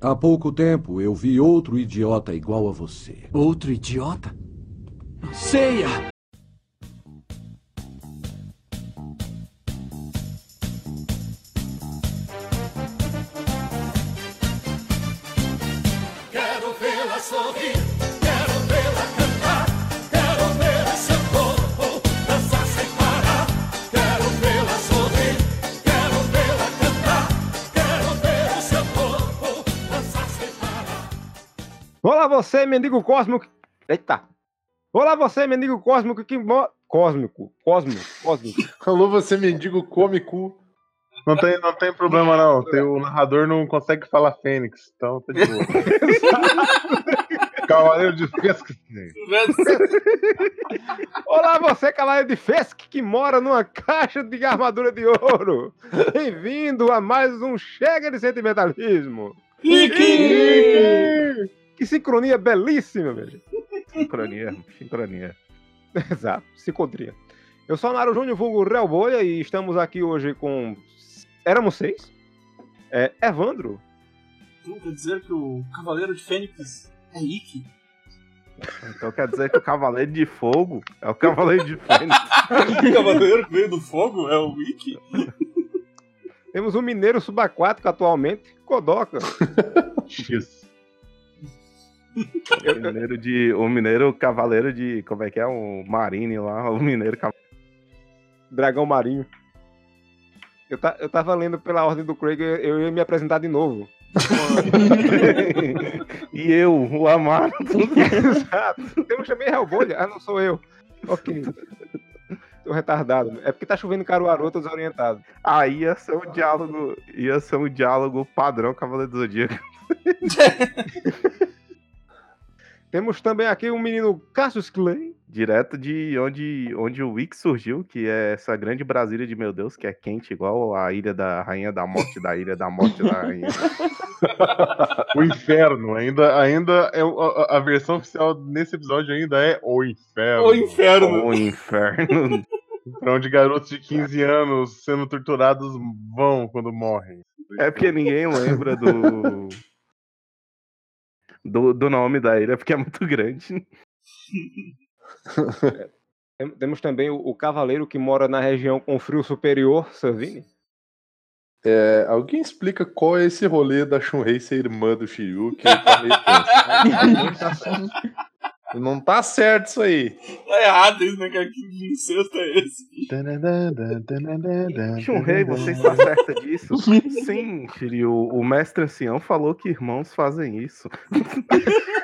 Há pouco tempo eu vi outro idiota igual a você. Outro idiota? Ceia! Olá você, mendigo cósmico. Eita. Olá você, mendigo cósmico que mo... Cósmico, cósmico, cósmico. Alô, você mendigo cômico. Não tem, não tem problema, não. Tem, o narrador não consegue falar Fênix, então tá de boa. Cavaleiro de Fesca. Olá você, cavaleiro de Fesk, que mora numa caixa de armadura de ouro. Bem-vindo a mais um Chega de Sentimentalismo. Que sincronia belíssima, velho. Sincronia, sincronia. Exato, sincronia. Eu sou o Naro Júnior, vulgo Real Bolha, e estamos aqui hoje com... Éramos seis. É, Evandro. Então quer dizer que o Cavaleiro de Fênix é Ikki? Então quer dizer que o Cavaleiro de Fogo é o Cavaleiro de Fênix. o Cavaleiro que veio do fogo é o Ikki? Temos um mineiro subaquático atualmente, Kodoka. Isso. O mineiro de. O mineiro cavaleiro de. Como é que é? O Marine lá, o mineiro cavaleiro. Dragão Marinho. Eu, ta- eu tava lendo pela ordem do Craig, eu, eu ia me apresentar de novo. e eu, o Amaro. Exato. Eu chamei Hellbolha. Ah, não sou eu. Ok. Tô retardado. É porque tá chovendo em Caruaru, eu tô desorientado. Aí ia ser um diálogo. Ia ser um diálogo padrão Cavaleiro do Zodíaco. Temos também aqui o menino Cassius Clay. Direto de onde, onde o Wix surgiu, que é essa grande Brasília de meu Deus, que é quente igual a ilha da Rainha da Morte, da ilha da Morte da Rainha. o inferno, ainda, ainda é a, a versão oficial nesse episódio ainda é o inferno. O inferno. O inferno. pra onde garotos de 15 anos sendo torturados vão quando morrem. É porque ninguém lembra do. Do, do nome da ilha, porque é muito grande. Tem- Temos também o, o cavaleiro que mora na região com frio superior, Savini. É, alguém explica qual é esse rolê da Shunrei ser irmã do Shiryu? Que tá meio. Não tá certo isso aí. Tá errado isso, né, cara? Que incesto é esse? Shunrei, você está certa disso? Sim, Shiryu. O mestre ancião falou que irmãos fazem isso.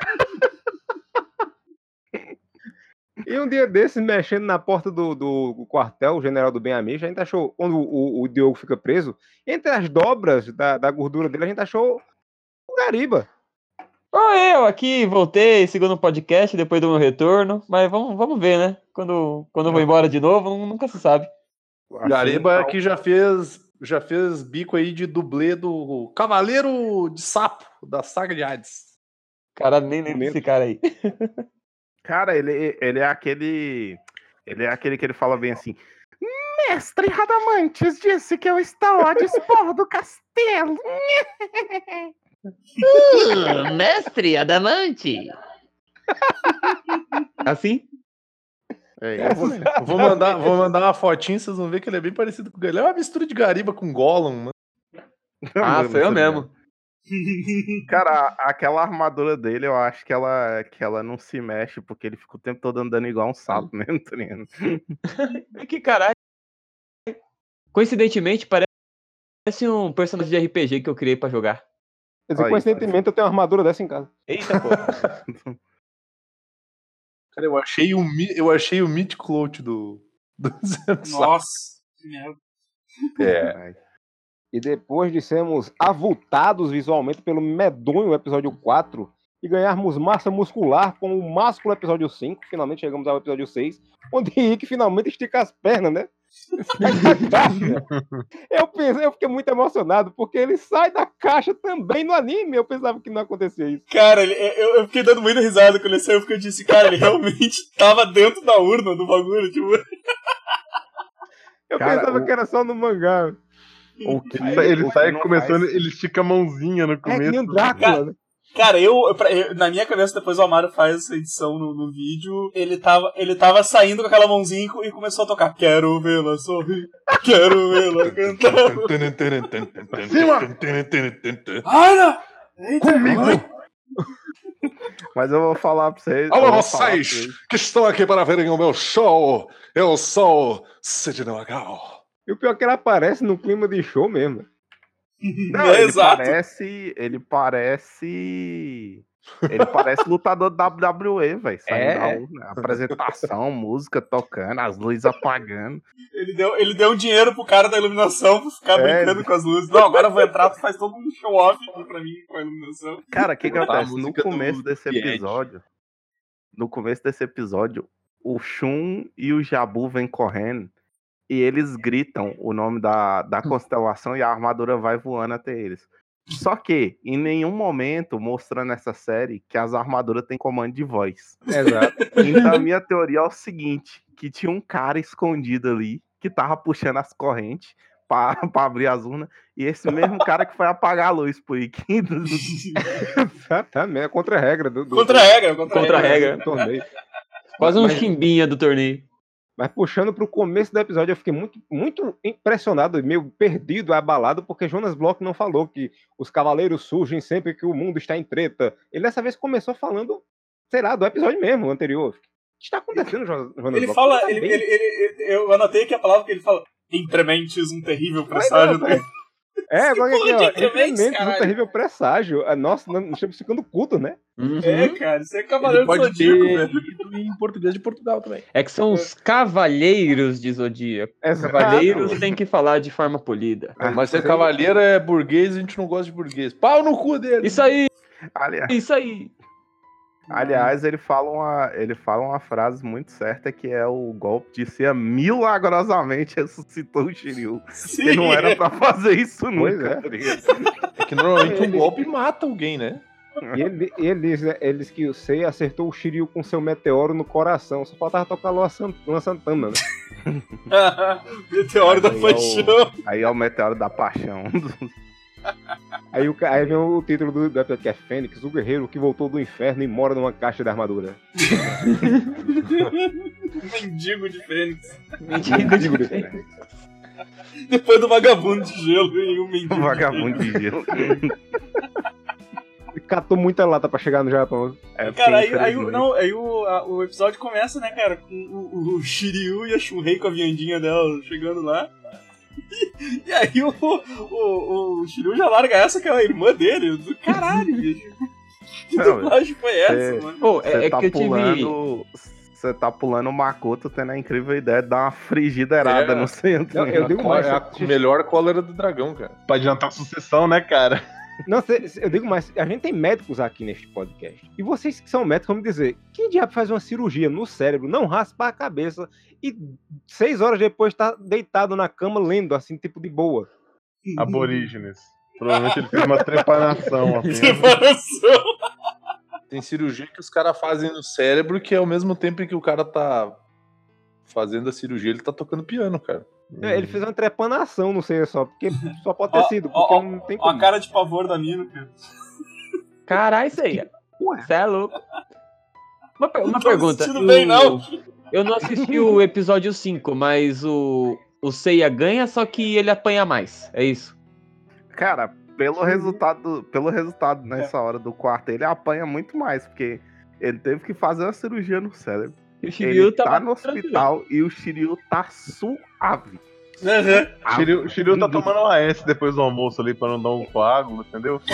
E um dia desses, mexendo na porta do, do quartel, o general do bem amigo, a gente achou, quando o, o Diogo fica preso, entre as dobras da, da gordura dele, a gente achou o Gariba. Ó, eu aqui voltei, segundo podcast, depois do meu retorno. Mas vamos, vamos ver, né? Quando, quando eu vou embora de novo, nu- nunca se sabe. Gariba aqui já fez, já fez bico aí de dublê do Cavaleiro de Sapo, da saga de Hades. Cara, nem lembro desse cara aí. Cara, ele, ele é aquele. Ele é aquele que ele fala bem assim. Mestre Radamantes disse que eu estou a dispor do castelo. Uh, mestre Adamante! Assim? É Eu vou, eu vou mandar, vou mandar uma fotinha, vocês vão ver que ele é bem parecido com o Ele é uma mistura de Gariba com Gollum, mano. Ah, sou eu mesmo. Cara, aquela armadura dele, eu acho que ela, que ela não se mexe, porque ele fica o tempo todo andando igual um sapo mesmo, tá ligado? Que caralho. Coincidentemente, parece um personagem de RPG que eu criei pra jogar. Quer dizer, Aí, coincidentemente, eu tenho uma armadura dessa em casa. Eita, pô. Cara, eu achei o, eu achei o Meat Clout do. do. Nossa, que merda. É. E depois de sermos avultados visualmente pelo medonho episódio 4 e ganharmos massa muscular com o másculo episódio 5, finalmente chegamos ao episódio 6, onde Rick finalmente estica as pernas, né? Eu pensei, eu fiquei muito emocionado, porque ele sai da caixa também no anime. Eu pensava que não acontecia isso. Cara, ele- eu, eu fiquei dando muita risada quando ele saiu, porque eu disse, cara, ele realmente tava dentro da urna do bagulho, tipo. Eu Cara, pensava o- que era só no mangá. O que, Ele que sai começando, faz- ele estica a mãozinha no É que começo. nem o Drácula, né? Cara, eu, eu- pra- eu- na minha cabeça, depois o Amaro faz essa edição no, no vídeo, ele tava, ele tava saindo com aquela mãozinha e co- começou a tocar. Quero vê-la sorrir, quero vê-la cantar. Ana! Eita, Comigo! Mas eu vou falar pra vocês. Alô, pra vocês que estão aqui para verem o meu show. Eu sou Sidney Magal. E o pior é que ele aparece no clima de show mesmo. Não, É, ele exato. parece. Ele parece. Ele parece lutador da WWE, velho. É. urna, Apresentação, música tocando, as luzes apagando. Ele deu, ele deu dinheiro pro cara da iluminação pra ficar É, brincando com as luzes. Não, agora eu vou entrar, tu faz todo um show-off aqui pra mim com a iluminação. Cara, o que, que a acontece? No começo desse episódio. No começo desse episódio, o Shun e o Jabu vêm correndo. E eles gritam o nome da, da constelação e a armadura vai voando até eles. Só que, em nenhum momento mostra nessa série que as armaduras têm comando de voz. Exato. Então a minha teoria é o seguinte: que tinha um cara escondido ali que tava puxando as correntes pra, pra abrir as urnas, e esse mesmo cara que foi apagar a luz por aí. que- Exatamente. É contra a regra do, do, Contra a regra, contra, Contra a regra. do torneio. Quase um Mas- chimbinha do torneio. Mas puxando pro começo do episódio, eu fiquei muito, muito impressionado, e meio perdido, abalado, porque Jonas Bloch não falou que os cavaleiros surgem sempre que o mundo está em treta. Ele dessa vez começou falando, sei lá, do episódio mesmo, anterior. O que está acontecendo, Jonas Ele Bloch? fala, Tá ele, bem. ele, ele- eu anotei aqui a palavra que ele fala. Entre mentes, um terrível presságio. não, É, agora porra aqui, ó, mentes, um terrível presságio. Ah, Nossa, nós estamos ficando culto, né? É, cara, isso é cavaleiro do Zodíaco, ter velho. em português de Portugal também. É que são os cavalheiros de Zodíaco. Exato. Cavaleiros tem que falar de forma polida. Mas se é cavaleiro é burguês, a gente não gosta de burguês. Pau no cu dele. Isso aí, Aliás, isso aí. Aliás, ele fala uma, ele fala uma frase muito certa que é o golpe de ser milagrosamente ressuscitou o Shiryu. Sim, Que não era pra fazer isso Pois nunca. é. tá? É que normalmente um golpe mata alguém, né? E ele, eles, eles que o Sei acertou o Shiryu com seu meteoro no coração. Só faltava tocar Lua Sant- Lua Santana, né? Meteoro da Aí é o- paixão. Aí é o meteoro da paixão. Aí, o, aí vem o título do, do episódio que é Fênix, o guerreiro que voltou do inferno e mora numa caixa de armadura. Mendigo de Fênix. Mendigo de. Fênix. Depois do vagabundo de gelo e o mendigo. Um vagabundo de gelo. Catou muita lata pra chegar no Japão. É, Cara, aí, aí, o- não, aí o, a- o episódio começa, né, cara, com o, o Shiryu e a Shunrei com a viandinha dela chegando lá. E aí o, o, o Shiryu já larga essa que é a irmã dele. Do caralho, bicho. Que Não, dublagem foi essa, é- mano? Pô, Você é, é tá que eu tive. pulando. Você tá pulando o Makoto tendo a incrível ideia de dar uma frigideirada É. no centro. Não, eu digo mais. É a melhor cólera do dragão, cara. Pra adiantar a sucessão, né, cara? Não, cê- cê- eu digo mais, a gente tem médicos aqui neste podcast. E vocês que são médicos vão me dizer, quem diabo faz uma cirurgia no cérebro, não raspa a cabeça e seis horas depois tá deitado na cama lendo, assim, tipo de boa. Aborígenes. Provavelmente ele fez uma trepanação assim. Separação. Tem cirurgia que os caras fazem no cérebro que ao mesmo tempo em que o cara tá fazendo a cirurgia, ele tá tocando piano, cara. É, Ele fez uma trepanação, não sei só, porque só pode ter Ó, sido, porque ó, não tem Ó a como. cara de pavor da mina, cara. Caralho, isso aí. Você é louco. Uma, uma Não pergunta. sentindo bem, não. Eu não assisti o episódio 5, mas o, o Seiya ganha, só que ele apanha mais. É isso. Cara, pelo resultado, pelo resultado nessa hora do quarto, ele apanha muito mais, porque ele teve que fazer uma cirurgia no cérebro. E o Shiryu Ele tá tava no tranquilo. hospital e o Shiryu tá suave. Uhum. Shiryu, Shiryu tá tomando uma S depois do almoço ali pra não dar um coágulo, entendeu?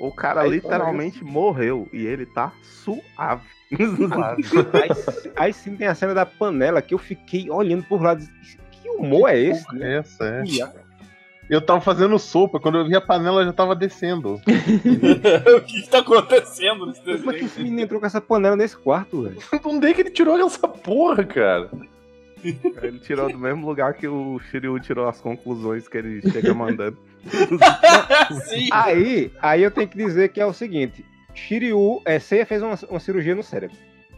O cara Aí, literalmente morreu e ele tá suave. Aí, aí sim tem a cena da panela que eu fiquei olhando por lá. Que humor é esse? né? Essa é. E a- Eu tava fazendo sopa, quando eu vi a panela já tava descendo. o que, que tá acontecendo nesse Como é que esse menino entrou com essa panela nesse quarto, velho? Onde é que ele tirou essa porra, cara? Ele tirou do mesmo lugar que o Shiryu tirou as conclusões que ele chega mandando. Sim. Aí, aí eu tenho que dizer que é o seguinte: Shiryu, é, Seiya fez uma, uma cirurgia no cérebro.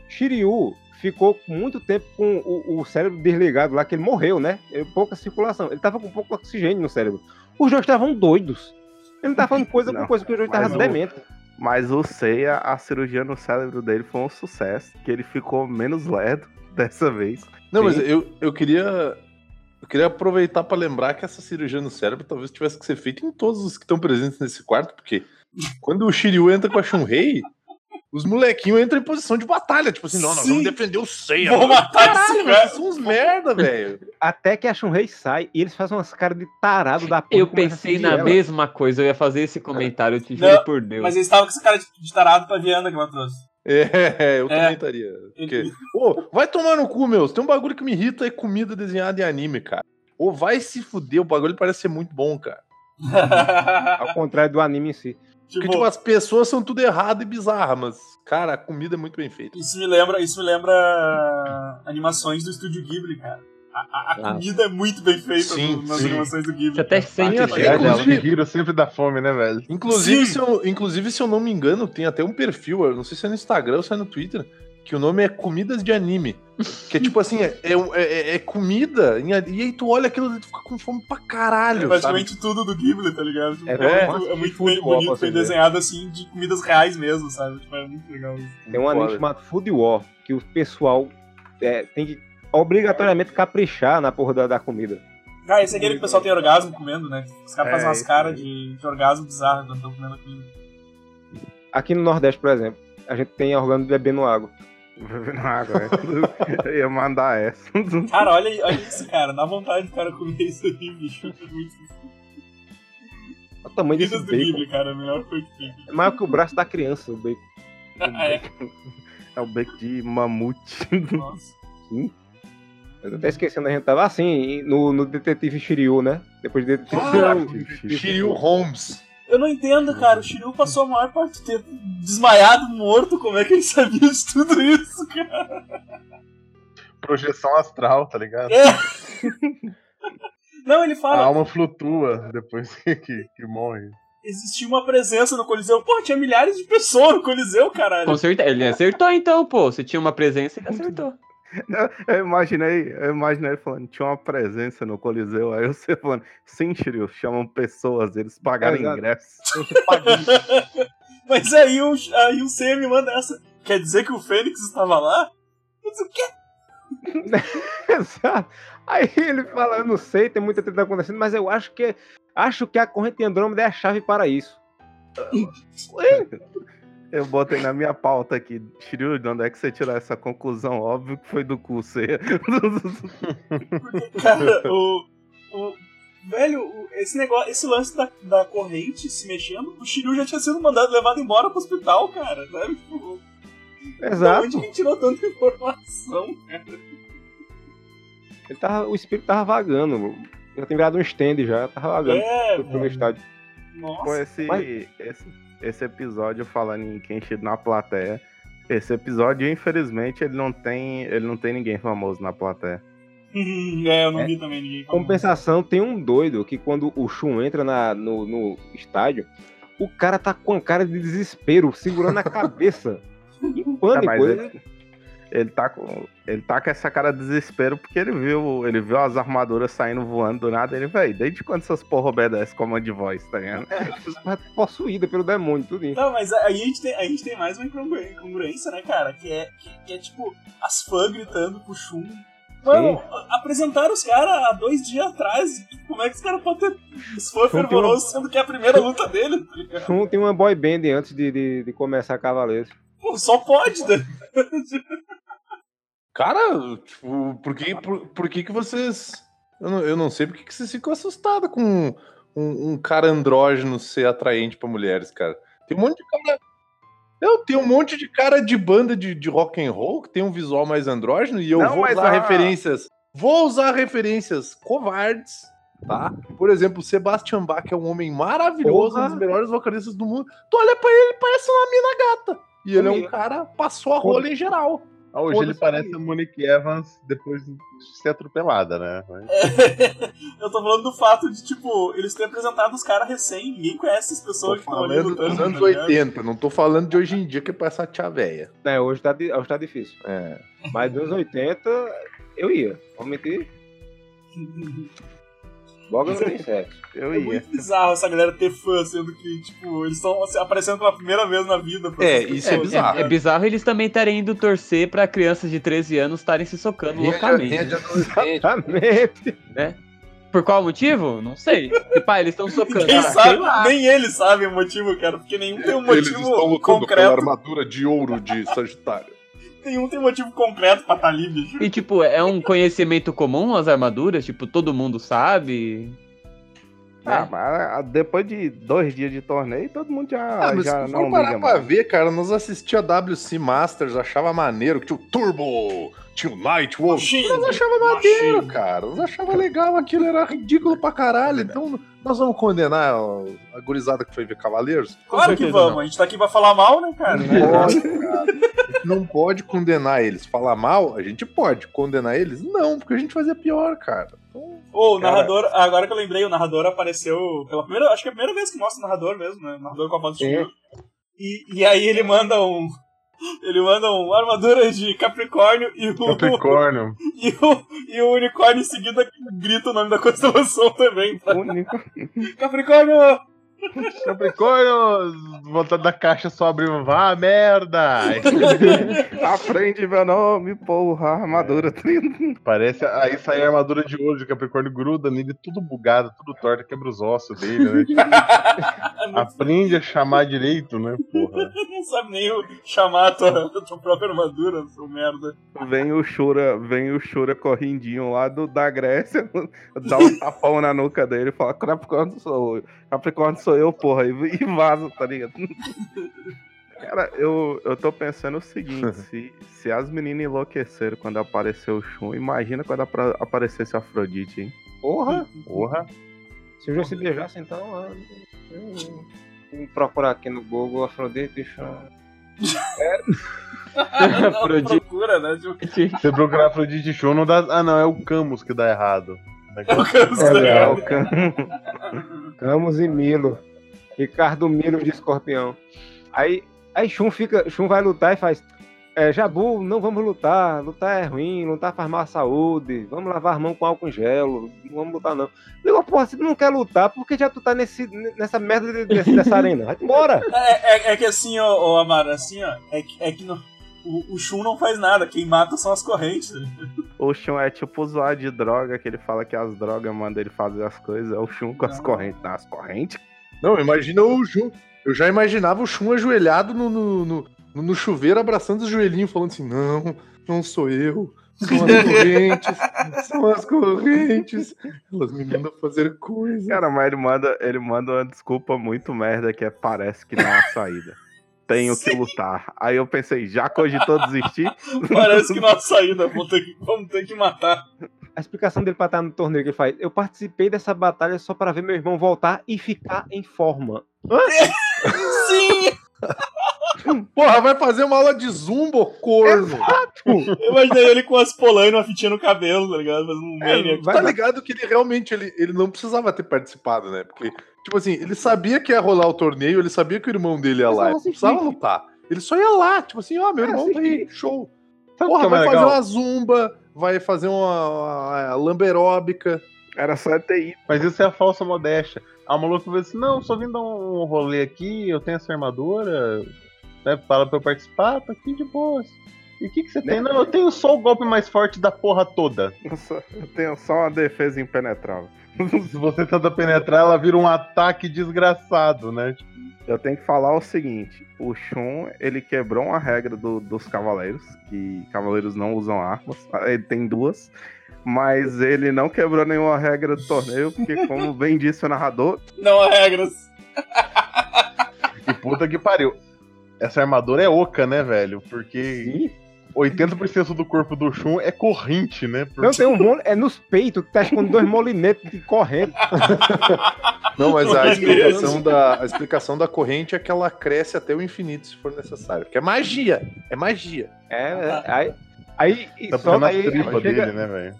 Shiryu ficou muito tempo com o, o cérebro desligado lá, que ele morreu, né? Ele- pouca circulação. Ele tava com pouco oxigênio no cérebro. Os dois estavam doidos. Ele não tava falando coisa com coisa, que os dois estavam demente. Mas o Seiya, a cirurgia no cérebro dele foi um sucesso, que ele ficou menos lerdo dessa vez. Não, mas Sim. eu, eu queria. Eu queria aproveitar pra lembrar que essa cirurgia no cérebro talvez tivesse que ser feita em todos os que estão presentes nesse quarto, porque quando o Shiryu entra com a Shunrei, os molequinhos entram em posição de batalha. Tipo assim, não, nós Sim. vamos defender o Seiya. Vou mano. matar esse cara. são uns merda, velho. Até que a Shunrei sai e eles fazem umas caras de tarado da porra. Eu pensei na ela. mesma coisa, eu ia fazer esse comentário, eu te juro Não, por Deus. Mas eles estavam com esse cara de, de tarado pra Viana que ela trouxe. É, eu É. também estaria. Porque, ô, vai tomar no cu, meu. Tem um bagulho que me irrita é comida desenhada em anime, cara. Ou vai se fuder, o bagulho parece ser muito bom, cara. Ao contrário do anime em si. Porque, tipo, as pessoas são tudo errado e bizarra, mas, cara, a comida é muito bem feita. Isso me lembra, isso me lembra animações do estúdio Ghibli, cara. A, a- a Ah. comida é muito bem feita Sim, nas sim. animações do Ghibli. Você até sente Ah, o que cheiro legal. dela. Shihiro sempre dá fome, né, velho? Inclusive Sim. se, eu, inclusive, se eu não me engano, tem até um perfil, eu não sei se é no Instagram ou se é no Twitter, que o nome é Comidas de Anime. Que é tipo assim, é, é, é- é comida, a- e aí tu olha aquilo e tu fica com fome pra É caralho. praticamente sabe? tudo do Ghibli, tá ligado? Tipo, É, É, é, muito, é bem bonito, bem ver. desenhado assim, de comidas reais mesmo, sabe? Tipo, é muito legal. Tem um anime chamado Food War, que o pessoal é, tem que obrigatoriamente caprichar na porra da, da comida. Ah, esse é aquele que o pessoal tem orgasmo comendo, né? Os caras É, fazem umas caras de, de orgasmo bizarro quando estão comendo comida. Aqui no Nordeste, por exemplo, a gente tem organo bebendo água. Bebendo água, né? Eu ia mandar essa. Cara, olha, aí- olha isso, cara. Dá vontade do cara comer isso aí, bicho. É muito Olha o tamanho desse do bacon. Ghibli, cara. Melhor que. É maior que o braço da criança, o bacon. É, É o bacon de mamute. nossa. Eu tô até esquecendo, a gente tava assim, no, no Detetive Shiryu, né? Depois de Detetive Shiryu Holmes. Eu não entendo, cara. O Shiryu passou a maior parte do tempo desmaiado, morto. Como é que ele sabia de tudo isso, cara? Projeção astral, tá ligado? É. Não, ele A fala. alma flutua depois que, que, que morre. Existia uma presença no Coliseu. Pô, tinha milhares de pessoas no Coliseu, caralho. Com certeza. Ele acertou então, pô. Se tinha uma presença, ele acertou. Eu, imaginei, eu imaginei ele falando, tinha uma presença no Coliseu, aí você falando, sim, Shiryu, chamam pessoas, eles pagaram Exato. ingresso. Mas aí o, aí o Seiya me manda essa. Quer dizer que o Fênix estava lá? Eu disse, o quê? Exato. Aí ele fala, eu não sei, tem muita treta acontecendo, mas eu acho que acho que a corrente de Andrômeda é a chave para isso. Eu botei na minha pauta aqui, Shiryu, de onde é que você tirou essa conclusão? Óbvio que foi do cu, você. Cara, o. o velho, esse negócio, esse lance da, da corrente se mexendo, o Shiryu já tinha sido mandado, levado embora pro hospital, cara. Sabe? Tipo, Da Exato. onde que ele tirou tanta informação, cara? Ele tava, o espírito tava vagando. Já tem virado um stand já, tava vagando É, pro meu velho. estádio. Nossa. Pô, esse, Mas- esse, esse episódio falando em Kenshiro na plateia. Esse episódio, infelizmente, ele não tem, ele não tem ninguém famoso na plateia. é, eu não vi também ninguém falando. Compensação, tem um doido que quando o Shun entra na, no, no estádio, o cara tá com a cara de desespero, segurando a cabeça. Em É, pânico. mas ele- ele, ele tá com, ele tá com essa cara de desespero porque ele viu, ele viu as armaduras saindo voando do nada. Ele, velho, desde quando essas porra obedecem comando de voz, tá ligado? Vai possuída pelo demônio, tudo isso. Não, mas aí a gente tem, a gente tem mais uma incongru- incongruência, né, cara? Que é, que, que é tipo as fãs gritando pro Shun. Mano, a- apresentaram os caras há dois dias atrás. Como é que os caras podem ter os fãs fervorosos sendo que é a primeira luta dele? tá ligado? Shun tem uma boy band antes de, de, de começar Cavaleiros. Pô, só pode, né? Cara, tipo, por que, por, por que que vocês... Eu não, eu não sei por que que vocês ficam assustados com um, um cara andrógeno ser atraente pra mulheres, cara. Tem um monte de cara... Eu tenho um monte de cara de banda de, de rock and roll que tem um visual mais andrógeno e eu Não, vou usar a- referências... Vou usar referências covardes, tá? Por exemplo, o Sebastian Bach é um homem maravilhoso, Porra. um dos melhores vocalistas do mundo. Tu olha pra ele, ele parece uma mina gata. E ele é um cara passou a rola em geral. Ah, hoje ele parece a Monique Evans depois de ser atropelada, né? Eu tô falando do fato de, tipo, eles terem apresentado os caras recém, ninguém conhece essas Tô pessoas que estão ali dos anos tá ligado? 80, não tô falando de hoje em dia que é pra essa tia véia. É, hoje tá, hoje tá difícil. É. Mas dos 80, eu ia. Vou mentir. Logo não tem sexo. Eu É muito bizarro essa galera ter fã, sendo que, tipo, eles estão aparecendo pela primeira vez na vida. pra É, isso é bizarro. É bizarro eles também estarem indo torcer pra crianças de 13 anos estarem se socando loucamente. Rede adolescente. Exatamente. Por qual motivo? Não sei. E pá, eles estão socando. Quem Ah, sabe, nem eles sabem o motivo, cara, porque nenhum tem um Eles motivo estão lutando pela concreto. armadura de ouro de Sagitário. Nenhum tem motivo concreto pra estar ali, bicho. E tipo, é um conhecimento comum as armaduras? Tipo, todo mundo sabe? Ah, né? mas depois de dois dias de torneio, todo mundo já, Ah, mas já se não parar liga pra mais. ver, cara, nós assistia a WC Masters, achava maneiro, que tinha o Turbo, tinha o Night Wolf. Nós achava maneiro, Machine. cara. Nós achava legal, aquilo era ridículo pra caralho. Então, nós vamos condenar a gurizada que foi ver Cavaleiros? Claro que vamos, não. a gente tá aqui pra falar mal, né, cara? Pode, cara. A gente não pode condenar eles. Falar mal, a gente pode. Condenar eles? Não, porque a gente fazia pior, cara. Então, Ô, o Cara. narrador, agora que eu lembrei, o narrador apareceu pela primeira, acho que é a primeira vez que mostra o narrador mesmo, né? O narrador com a voz de. E, e aí ele manda um. Ele manda um armadura de Capricórnio e o, Capricórnio. e o, e o unicórnio em seguida grita o nome da constelação também. tá? Único. Capricórnio! Capricórnio, voltando da caixa só abriu, vá merda! É. Aprende meu nome, porra, armadura 30. Parece, aí sai a armadura de ouro de Capricórnio, gruda nele, tudo bugado, tudo torto, quebra os ossos dele, né? Aprende a chamar direito, né, porra? Não sabe nem o- chamar a tua, a tua própria armadura, seu merda. Vem o Shura, vem o Shura correndinho lá do, da Grécia, dá um tapão na nuca dele e fala, Capricórnio sou eu, Capricórnio sou eu, porra, e, e vaza, tá ligado? Cara, eu, eu tô pensando o seguinte, se, se as meninas enlouqueceram quando apareceu o Shun, imagina quando apra- aparecesse a Afrodite, hein? Porra. Porra. Se eu já se beijasse, então. eu- Vou procurar aqui no Google Afrodite Chão. Não, Afrodite. procura, né? Tipo, Você procurar Afrodite Shun, não dá... Ah, não, é o Camus que dá errado. É Camus, É. Camus e Milo. Ricardo Milo de escorpião. Aí, aí Shun fica. Shun vai lutar e faz. É, Jabu, não vamos lutar. Lutar é ruim, lutar faz mal à saúde. Vamos lavar as mãos com álcool em gel. Não vamos lutar, não. Digo, porra, se tu não quer lutar, por que já tu tá nesse, nessa merda de- desse- dessa arena? Vai embora! É, é, é que assim, ó, ó Amaro, assim, ó, é que, é que no- o, o Shun não faz nada, quem mata são as correntes. O Shun é tipo usuário de droga, que ele fala que as drogas mandam ele fazer as coisas. É o Shun com as Não. correntes. Não, as correntes? Não, imagina o Shun. Eu já imaginava o Shun ajoelhado no, no, no, no chuveiro, abraçando os joelhinhos, falando assim: não, não sou eu. São as correntes, são as correntes. Elas me mandam fazer coisas. Cara, mas ele manda, ele manda uma desculpa muito merda que é parece que não há saída. Tenho que lutar. Aí eu pensei, já cogitou desistir? Parece que nossa saída, vamos ter que, vamos ter que matar. A explicação dele pra estar no torneio que ele faz. Eu participei dessa batalha só para ver meu irmão voltar e ficar em forma. Sim! Porra, vai fazer uma aula de zumba, corno. Eu imaginei ele com as polainas, uma fitinha no cabelo, tá ligado? Fazendo um vai- tá ligado que ele realmente ele, ele não precisava ter participado, né? Porque, tipo assim, ele sabia que ia rolar o torneio, ele sabia que o irmão dele ia Mas lá. Ele precisava lutar. Ele só ia lá, tipo assim, ó, meu É, irmão tá aí, show. Sabe Porra, que é vai mais fazer legal? uma zumba, vai fazer uma, uma lamberóbica. Era só TI. Mas isso é a falsa modéstia. A maluco falou assim: não, só vim dar um rolê aqui, eu tenho essa armadura, né? Fala pra eu participar, tô aqui de boas. E o que, que você tem? Não, eu tenho só o golpe mais forte da porra toda. Eu tenho só uma defesa impenetrável. Se você tenta penetrar, ela vira um ataque desgraçado, né? Eu tenho que falar o seguinte: o Shun, ele quebrou uma regra do- dos cavaleiros, que cavaleiros não usam armas. Ele tem duas. Mas ele não quebrou nenhuma regra do torneio, porque, como bem disse o narrador, Não há regras. e puta que pariu. Essa armadura é oca, né, velho? Porque 80% do corpo do Shun é corrente, né? Porque... Não, tem um mole, é nos peitos, que tá com dois molinetes de corrente. Não, mas a explicação, da, a explicação da corrente é que ela cresce até o infinito, se for necessário. Que é magia. É magia. É, é, aí. Aí, e Tá só aí tripa chega dele, né, velho?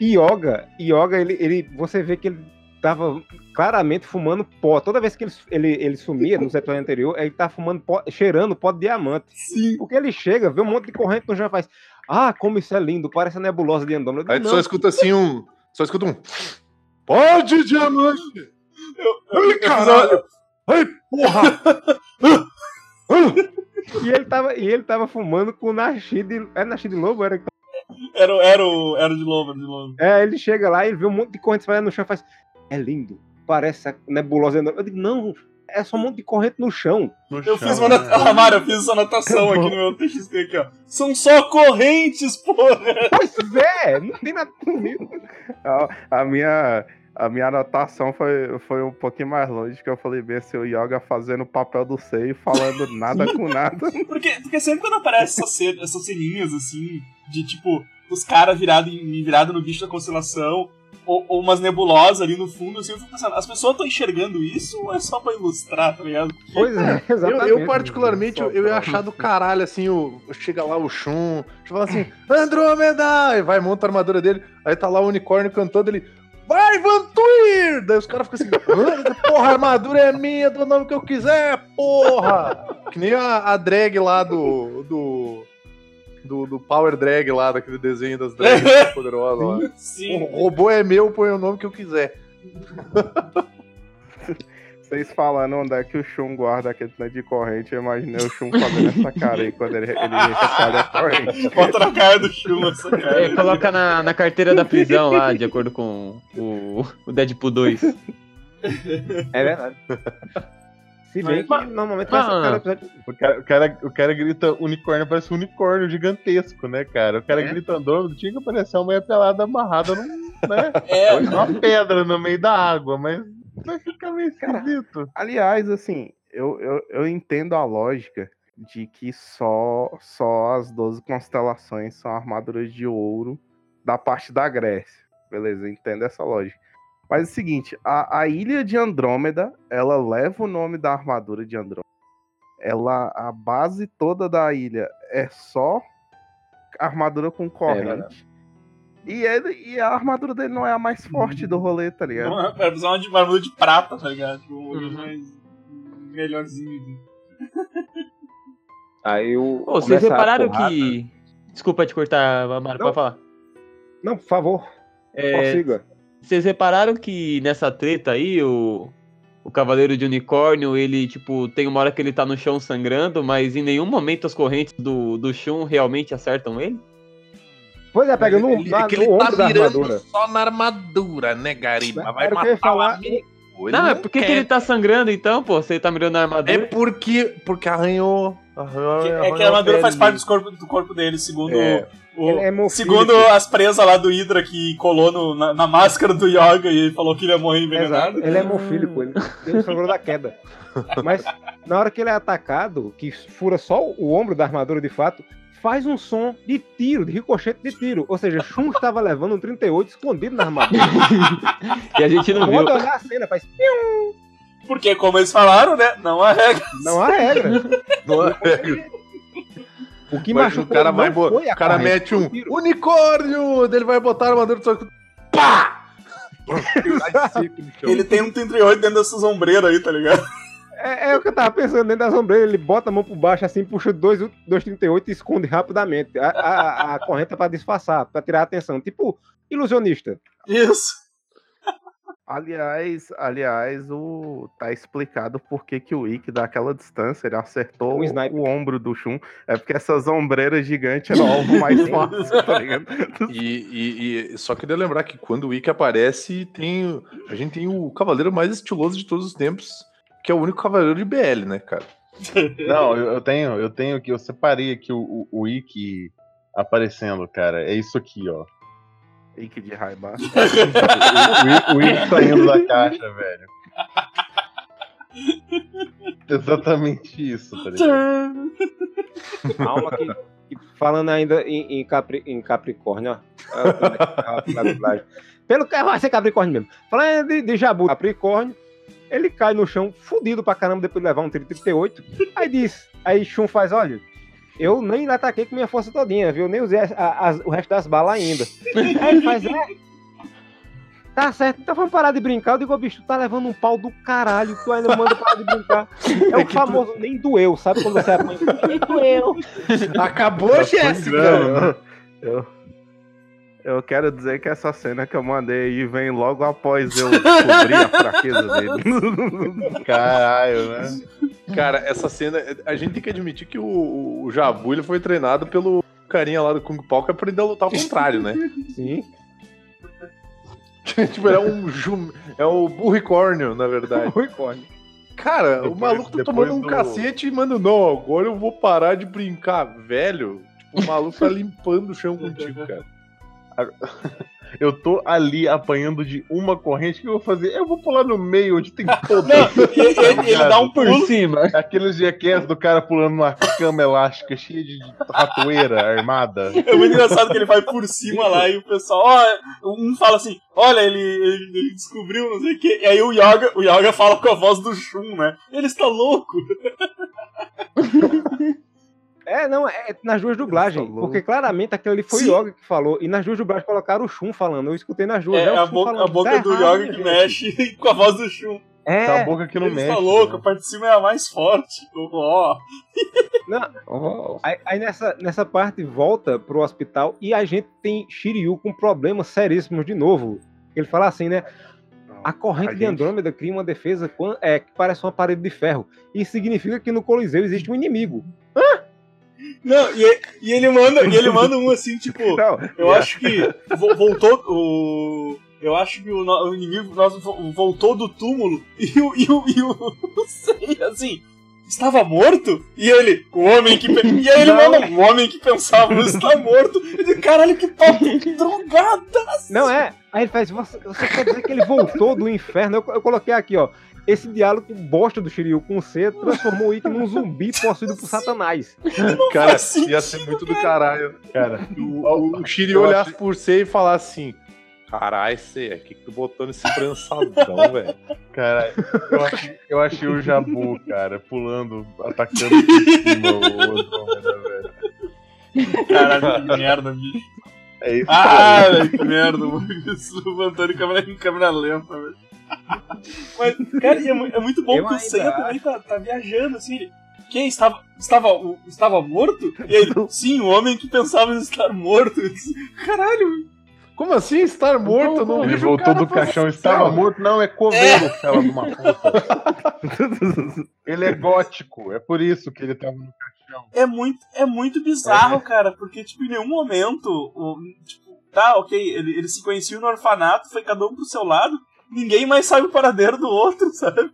Yoga, Yoga, ele, ele, você vê que ele tava claramente fumando pó. Toda vez que ele, ele, ele sumia no episódio anterior, ele tá fumando pó, cheirando pó de diamante. Sim. Porque ele chega, vê um monte de corrente no chão e faz. Ah, como isso é lindo, parece a nebulosa de Andrômeda. Aí Eu tu só "Não, escuta assim um. Só escuta um. Pode, diamante! Ai, caralho! Ai, porra! E ele tava, e ele tava fumando com o Nashi de. É Nashi de Lobo? Era... Era, o- era, o, era o de Lobo, era de Lobo. É, ele chega lá e vê um monte de corrente espalhada no chão e faz. É lindo, parece a nebulosa. Eu digo, não, é só um monte de corrente no chão. No Eu chão, fiz uma né? anotação, Amaro, eu fiz essa anotação aqui no meu TXT aqui, ó. São só correntes, porra! Pois é, não tem nada comigo. A, a minha, a minha anotação foi, foi um pouquinho mais longe, que eu falei bem assim, o Yoga fazendo o papel do seio, falando nada com nada. Porque, porque sempre quando aparece essas, essas ceninhas, assim, de tipo, os caras virados virado no bicho da constelação, ou, umas nebulosas ali no fundo, assim, eu fico pensando, as pessoas estão enxergando isso ou é só pra ilustrar, tá ligado? Pois é, Eu, exatamente. eu, particularmente, eu, eu ia achar do caralho, assim, o, chega lá o Shun, fala assim, Andrômeda! E vai, monta a armadura dele, aí tá lá o unicórnio cantando, ele, vai, Vantuir! Daí os caras ficam assim, "Hã? porra, a armadura é minha, do nome que eu quiser, porra! Que nem a, a drag lá do, do, do, do Power Drag lá, daquele desenho das drags poderosas lá. Sim. O robô é meu, põe o nome que eu quiser. Vocês falando onde é que o Shun guarda aquele tanto de corrente, eu imaginei o Shun fazendo essa cara aí quando ele, ele recolhe a corrente. Bota na cara do Shuma essa cara. É, coloca na, na carteira da prisão lá, de acordo com o, o Deadpool 2. É verdade. Se bem que Mas- normalmente mas- vai ser cada episódio. O cara, o, cara, o cara grita unicórnio, parece um unicórnio gigantesco, né, cara? O cara É. grita tinha que aparecer uma mulher pelada amarrada num, né, É, uma pedra no meio da água, mas vai ficar meio esquisito. Aliás, assim, eu, eu, eu entendo a lógica de que só, só as 12 constelações são armaduras de ouro da parte da Grécia. Beleza, eu entendo essa lógica. Mas é o seguinte, a, a ilha de Andrômeda, ela leva o nome da armadura de Andrômeda. Ela, a base toda da ilha é só armadura com corrente. e, ele, e a armadura dele não é a mais forte do rolê, tá ligado? Não, Era precisar uma de armadura de prata, tá ligado? Um olho mais melhorzinho. Aí o. Ô, vocês repararam que. Desculpa te cortar, Amaro, pode falar. Não, por favor, É, prossiga. Vocês repararam que nessa treta aí, o, o Cavaleiro de Unicórnio, ele, tipo, tem uma hora que ele tá no chão sangrando, mas em nenhum momento as correntes do, do Shun realmente acertam ele? Pois é, pega no, Ele- na, é que no ele tá ombro da mirando armadura. só na armadura, né, Gariba? Vai Era o que matar o falar. amigo. Ele não, é porque que quer. ele tá sangrando então, pô? Você tá mirando na É armadura? porque, porque arranhou. arranhou Que- é arranhou que a armadura faz parte do corpo, do corpo dele, segundo É. o. Ele é segundo as presas lá do Hydra que colou no- na, na máscara do Yoga e falou que ele ia morrer envenenado. Exato, ele é hemofílico, ele, ele sangrou da queda. Mas na hora que ele é atacado, que fura só o ombro da armadura de fato, faz um som de tiro, de ricochete de tiro. Ou seja, Shun estava levando um 38 escondido na armadura. E a gente não viu. Pode olhar a cena, faz. Porque, como eles falaram, né? Não há regra. Não há regra. Não é regra. O que Mas machucou o cara vai bo- foi a o cara corrente, mete um unicórnio, ele vai botar a armadura do soco. Pá! Ele tem um 38 dentro dessas ombreiras aí, tá ligado? É, é o que eu tava pensando dentro das ombreiras. Ele bota a mão por baixo assim, puxa dois, dois 38 e esconde rapidamente. A, a, a corrente é pra disfarçar, pra tirar a atenção. Tipo, ilusionista. Isso. Aliás, aliás, o tá explicado por que, que o Ikki daquela distância ele acertou Um o, ombro do Shun. É porque essas ombreiras gigantes eram o alvo mais fácil, tá ligado? E, e- e só queria lembrar que quando o Wiki aparece, tem, a gente tem o cavaleiro mais estiloso de todos os tempos, que é o único cavaleiro de BL, né, cara? Não, eu, eu tenho, eu tenho que eu separei aqui o, o, o Ikki aparecendo, cara. É isso aqui, ó. Ikki de raiva. o, o, Ikki- o Ikki saindo da caixa, velho. Exatamente isso, tá ligado? Calma que, que falando ainda em, em Capri- em Capricórnio, ó. Pelo que vai ser Capricórnio mesmo. Falando de, de Jabu, Capricórnio, Ele cai no chão, fudido pra caramba, depois de levar um tiro 38. Aí diz, aí Shun faz, olha, eu nem ataquei com minha força todinha, viu? Nem usei as- a- as- o resto das balas ainda. Aí ele faz, é. Tá certo, então vamos parar de brincar. Eu digo, "Ô, bicho, tu tá levando um pau do caralho, tu ainda manda parar de brincar. É o famoso nem doeu, sabe? Quando você apanha, nem doeu. Acabou, Jéssica! Eu, eu, eu quero dizer que essa cena que eu mandei aí vem logo após eu descobrir a fraqueza dele. Caralho, né? Cara, essa cena. A gente tem que admitir que o, o Jabu ele foi treinado pelo carinha lá do Kung Pao que aprendeu a lutar ao contrário, né? Sim. tipo, ele é um jum... É o burricórnio, na verdade. Burricórnio. Cara, o Depois- maluco tá tomando um do- cacete e manda, não, agora eu vou parar de brincar, velho. Tipo, o maluco tá limpando o chão contigo, cara. Eu tô ali apanhando de uma corrente, o que eu vou fazer? Eu vou pular no meio, onde tem todo. Não, e- e- ele dá um Por cima. Aqueles jackass do cara pulando numa cama elástica cheia de ratoeira armada. É muito engraçado que ele vai por cima lá e o pessoal, ó, um fala assim, olha, ele, ele, ele descobriu, não sei o quê. E aí o Yoga, o Yoga fala com a voz do Shun, né? Ele está louco. É, não, é nas duas dublagens. Falou. Porque claramente aquele ali foi Sim. o Yoga que falou. E nas duas dublagens colocaram o Shun falando. Eu escutei nas duas. É, o a boca, falando, a boca "Tá do errado, Yoga que gente." mexe com a voz do Shun. É, Tá a boca que não ele mexe. está louco, a parte de cima é a mais forte. Ó, Oh. Aí, aí nessa, nessa parte volta pro hospital e a gente tem Shiryu com problemas seríssimos de novo. Ele fala assim, né? A corrente A de gente- Andrômeda cria uma defesa é, que parece uma parede de ferro. Isso significa que no Coliseu existe um inimigo. Não, e, e ele manda, e ele manda um assim, tipo, Não, eu acho que vo- voltou o. Eu acho que o, o inimigo nosso vo- voltou do túmulo e o. E o, e o não sei, assim. Estava morto? E ele, o homem que. E aí ele Não. manda, o homem que pensava está morto. Eu digo, caralho, que papo drogada! Não é? Aí ele faz, você, você quer dizer que ele voltou do inferno? Eu, eu coloquei aqui, ó. Esse diálogo bosta do Shiryu com C transformou o Ikki num zumbi possuído por Satanás. Cara, faz ia ser muito do caralho. cara. O, o Shiryu olhasse por você e falar assim: Caralho, C, o que, que tu botou nesse prançadão, velho? Cara, eu achei, eu achei o Jabu, cara, pulando, atacando por cima o Andrômeda, velho. Caralho, que merda, bicho. É isso. Ah, velho, que merda, mano. Isso, o Antônio em câmera, em câmera lenta, velho. Mas, cara, é, é muito bom Eu que o Seiya acho. também tá, tá viajando, assim. Ele, quem estava, estava, estava morto? E aí, sim, o homem que pensava em estar morto. Disse, Caralho, Como assim estar morto? Eu não Ele voltou do caixão, estava morto. Não, é coveiro, fela de uma puta. Ele é gótico, é por isso que ele tava no caixão. é muito, é muito bizarro, cara, porque, tipo, em nenhum momento, o, tipo, tá, ok, ele, ele se conhecia no orfanato, foi cada um pro seu lado, ninguém mais sabe o paradeiro do outro, sabe?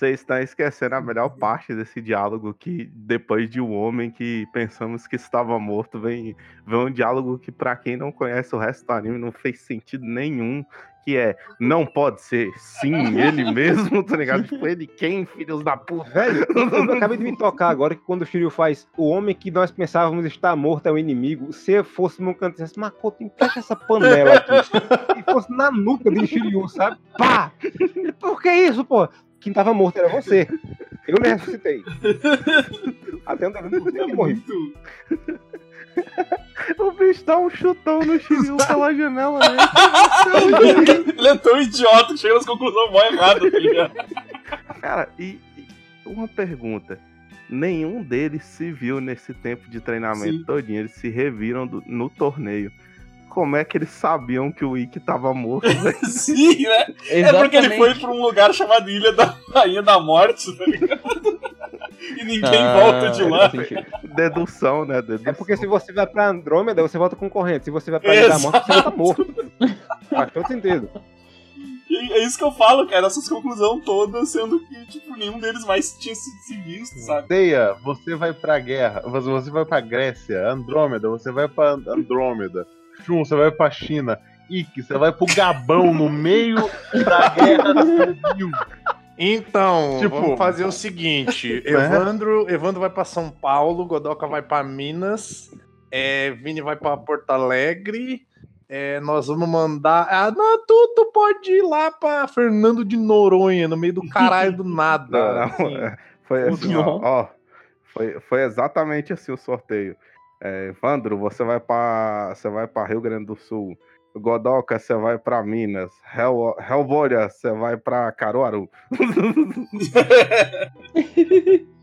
Você está esquecendo a melhor parte desse diálogo que depois de um homem que pensamos que estava morto, vem, vem um diálogo que pra quem não conhece o resto do anime não fez sentido nenhum, que é não pode ser, sim, ele mesmo, tá ligado? Tipo, ele quem, filhos da puta? Velho, eu acabei de me tocar agora que quando o Shiryu faz o homem que nós pensávamos estar morto é o inimigo, se fosse num canto dissesse, Makoto, encaixa essa panela aqui. E fosse na nuca de Shiryu, sabe? Pá! Por que isso, pô? Quem tava morto era você. Eu lhe ressuscitei. Até onde eu você que morri. O bicho dá um chutão no Shiryu pela janela, né? Ele é tão idiota que chega nas conclusões mó erradas, tá ligado? Cara, e, e uma pergunta. Nenhum deles se viu nesse tempo de treinamento Sim. todinho. Eles se reviram do- no torneio. Como é que eles sabiam que o Ikki tava morto, velho? Sim, né? É porque ele foi pra um lugar chamado Ilha da Rainha da Morte, tá ligado? E ninguém Ah, volta de lá. Dedução, né? Dedução. É porque se você vai pra Andrômeda, você volta com corrente. Se você vai pra Ilha da Morte, você volta morto. Faz todo sentido. E é isso que eu falo, cara, essas conclusões todas, sendo que, tipo, nenhum deles mais tinha sido se visto, sabe? Deia, você vai pra guerra. Você você vai pra Grécia. Andrômeda, você vai pra Andrômeda. Shun, você vai pra China. Ikki, você vai pro Gabão, no meio da guerra civil. Então, Tipo, vamos fazer o seguinte: Evandro, Evandro vai pra São Paulo, Godoka vai pra Minas, é, Vini vai pra Porto Alegre é, nós vamos mandar. Ah, não, tu, tu pode ir lá pra Fernando de Noronha, no meio do caralho do nada. Não, não, assim. é, foi assim, ó, ó, foi, foi exatamente assim o sorteio. É, Evandro, você vai para você vai para Rio Grande do Sul. Godoca, você vai para Minas. Hel, Helvolha, você vai para Caruaru.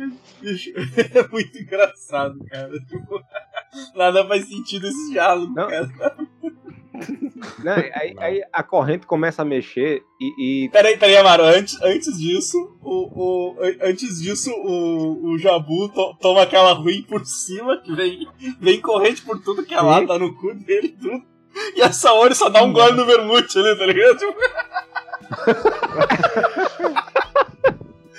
É muito engraçado, cara. Tipo, nada faz sentido esse diálogo, Não. cara. Né? Aí, aí a corrente começa a mexer e. e- Peraí, peraí, Amaro, antes, antes disso, o, o, an- antes disso, o, o Jabu to- toma aquela ruim por cima, que vem, vem corrente por tudo que é lado, tá no cu dele e tudo. E a Saori só dá um gole no vermute ali, tá ligado?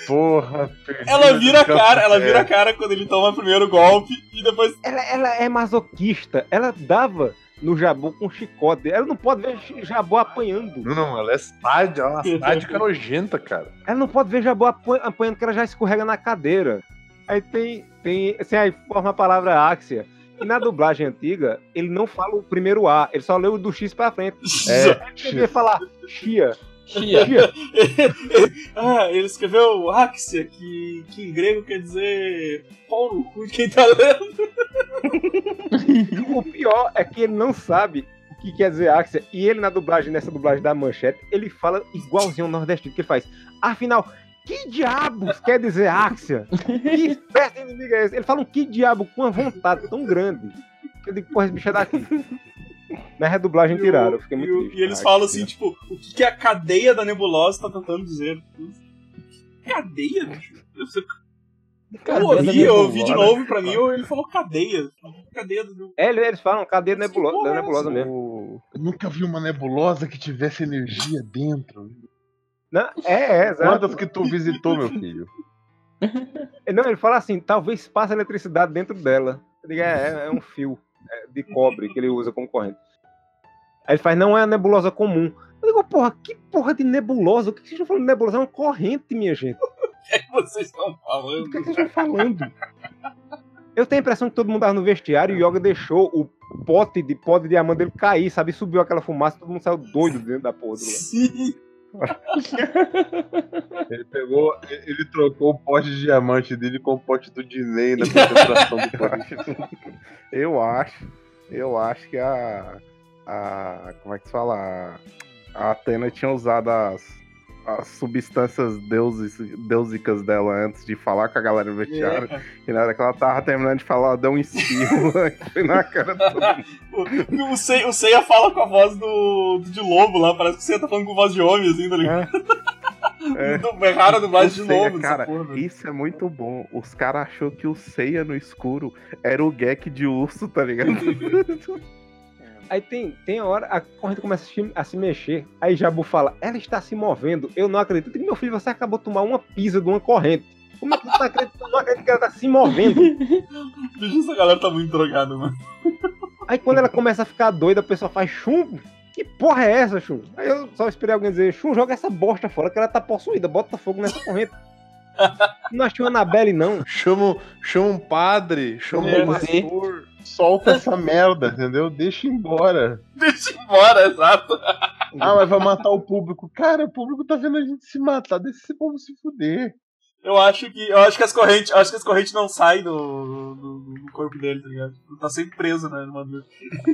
Porra, ela vira a cara, ela vira a cara quando ele toma o primeiro golpe e depois. Ela, ela é masoquista. Ela dava no Jabu com chicote. Ela não pode ver Jabu apanhando. Não, não, ela é sádica, ela é sádica nojenta, cara. Ela não pode ver Jabu apan- apanhando, que ela já escorrega na cadeira. Aí tem. tem assim, aí forma a palavra áxia. E na dublagem antiga, ele não fala o primeiro A, ele só lê o do X pra frente. É, Ele falar Chia. Chia. ah, ele escreveu Axia, que, que em grego quer dizer pau no cu de quem tá lendo. O pior é que ele não sabe o que quer dizer Axia. E ele, na dublagem, nessa dublagem da manchete, ele fala igualzinho ao nordestino, que ele faz. Afinal, que diabos quer dizer Axia? Que espécie de inimigo é esse? Ele fala um que diabo com uma vontade tão grande. Que eu digo, porra, esse bicho é daqui. Na redublagem tiraram, eu fiquei muito E, triste. e eles Ai, falam assim, tipo, o que, que a cadeia da nebulosa tá tentando dizer? Cadeia, bicho? Eu, sei- eu ouvi, da eu ouvi de nebulosa. novo pra mim, ele falou cadeia. Cadeia do. É, eles falam cadeia nebulosa, da é nebulosa essa? mesmo. Eu nunca vi uma nebulosa que tivesse energia dentro. Não, é, é, exato. Quantas que tu visitou, meu filho? Não, ele fala assim, talvez passe eletricidade dentro dela. Digo, é, é- é um fio de cobre que ele usa como corrente. Aí ele faz, não é a nebulosa comum. Eu digo, porra, que porra de nebulosa? O que vocês estão falando de nebulosa? É uma corrente, minha gente. O que é que vocês estão falando? O que, é que vocês estão falando? Eu tenho a impressão que todo mundo tava no vestiário e o Yoga deixou o pote de pó de diamante dele cair, sabe? Subiu aquela fumaça, todo mundo saiu doido dentro da porra do lugar. Sim. Ele pegou, ele ele trocou o pote de diamante dele com o pote do Disney na concentração do pote. eu acho, eu acho que a, a como é que se fala? A, Atena tinha usado as, as substâncias deusis, deusicas dela antes de falar com a galera no vestiário. E na hora que ela tava terminando de falar, ela deu um espirro foi na cara do O, Seiya, o Seiya fala com a voz do, do de lobo lá, parece que o Seiya tá falando com voz de homem, assim, tá ligado? É. Do- Erraram a dublagem de O Seiya, novo, dessa cara, porra, isso é muito bom. Os caras achou que o Seiya no escuro era o Gek de urso, tá ligado? Aí tem, tem a hora, a corrente começa a se, a se mexer. Aí Jabu fala, ela está se movendo. Eu não acredito. Meu filho, você acabou de tomar uma pisa de uma corrente. Como é que você tá acreditando? Eu não acredito que ela tá se movendo. Essa galera tá muito drogada, mano. Aí quando ela começa a ficar doida, a pessoa faz chum. Que porra é essa, Chum? Aí eu só esperei alguém dizer, Chum, joga essa bosta fora, que ela tá possuída, bota fogo nessa corrente. Não achei o Annabelle, não. Chama, chama um padre, chama É, um pastor. Solta essa merda, entendeu? Deixa embora. Deixa embora, exato. Ah, mas vai matar o público. Cara, o público tá vendo a gente se matar. Deixa esse povo se fuder. Eu acho que. Eu acho que as correntes. eu acho que as correntes não saem do, do, do corpo dele, tá ligado? Tá sempre preso, né? numa dor.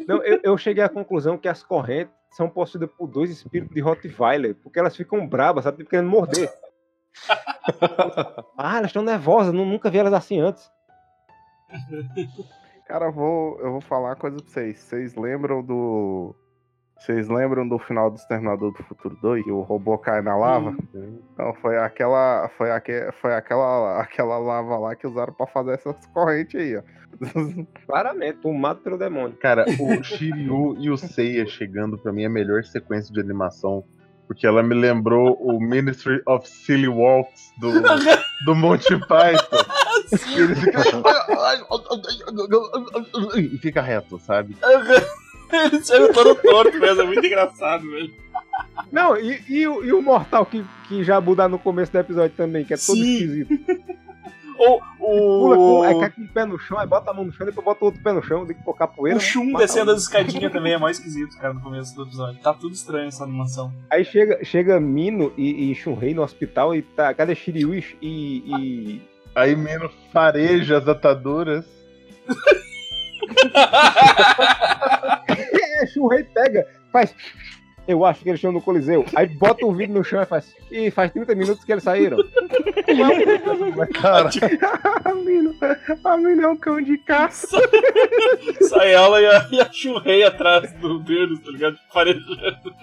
Não, eu, eu cheguei à conclusão que as correntes são possuídas por dois espíritos de Rottweiler, porque elas ficam brabas, sabe? Tipo, Querendo morder. ah, elas estão nervosas, nu- nunca vi elas assim antes. Cara, eu vou, eu vou falar uma coisa pra vocês. Vocês lembram do. Vocês lembram do final do Exterminador do Futuro 2? Que o robô cai na lava? Não, foi aquela. Foi, aque, foi aquela, aquela lava lá que usaram pra fazer essas correntes aí, ó. Claramente, tomado pelo demônio. Cara, o Shiryu e o Seiya chegando pra mim é a melhor sequência de animação. Porque ela me lembrou o Ministry of Silly Walks do, do Monty Python. E ele fica... e fica reto, sabe? Ele chega todo torto mesmo, é muito engraçado, velho. Não, e, e o, e o mortal que, que Jabu dá no começo do episódio também, que é todo Sim. esquisito. Ou Pula com, aí o. cai com o pé no chão, aí bota a mão no chão, depois bota o outro pé no chão, tem que pôr capoeira. O né? Shun Mata descendo as escadinhas também é mais esquisito, cara, no começo do episódio. Tá tudo estranho essa animação. Aí chega, chega Mino e, e Shunrei no hospital e tá. Cadê Shiryu e. e, Aí Mino fareja as ataduras. É, Shunrei pega, faz. Eu acho que eles estão no Coliseu. Aí bota o vídeo no chão e faz. E faz 30 minutos que eles saíram. Cara, a Mino, a Mino é um cão de caça. Sai ela e a, e a Shunrei atrás do deles, tá ligado? Farejando.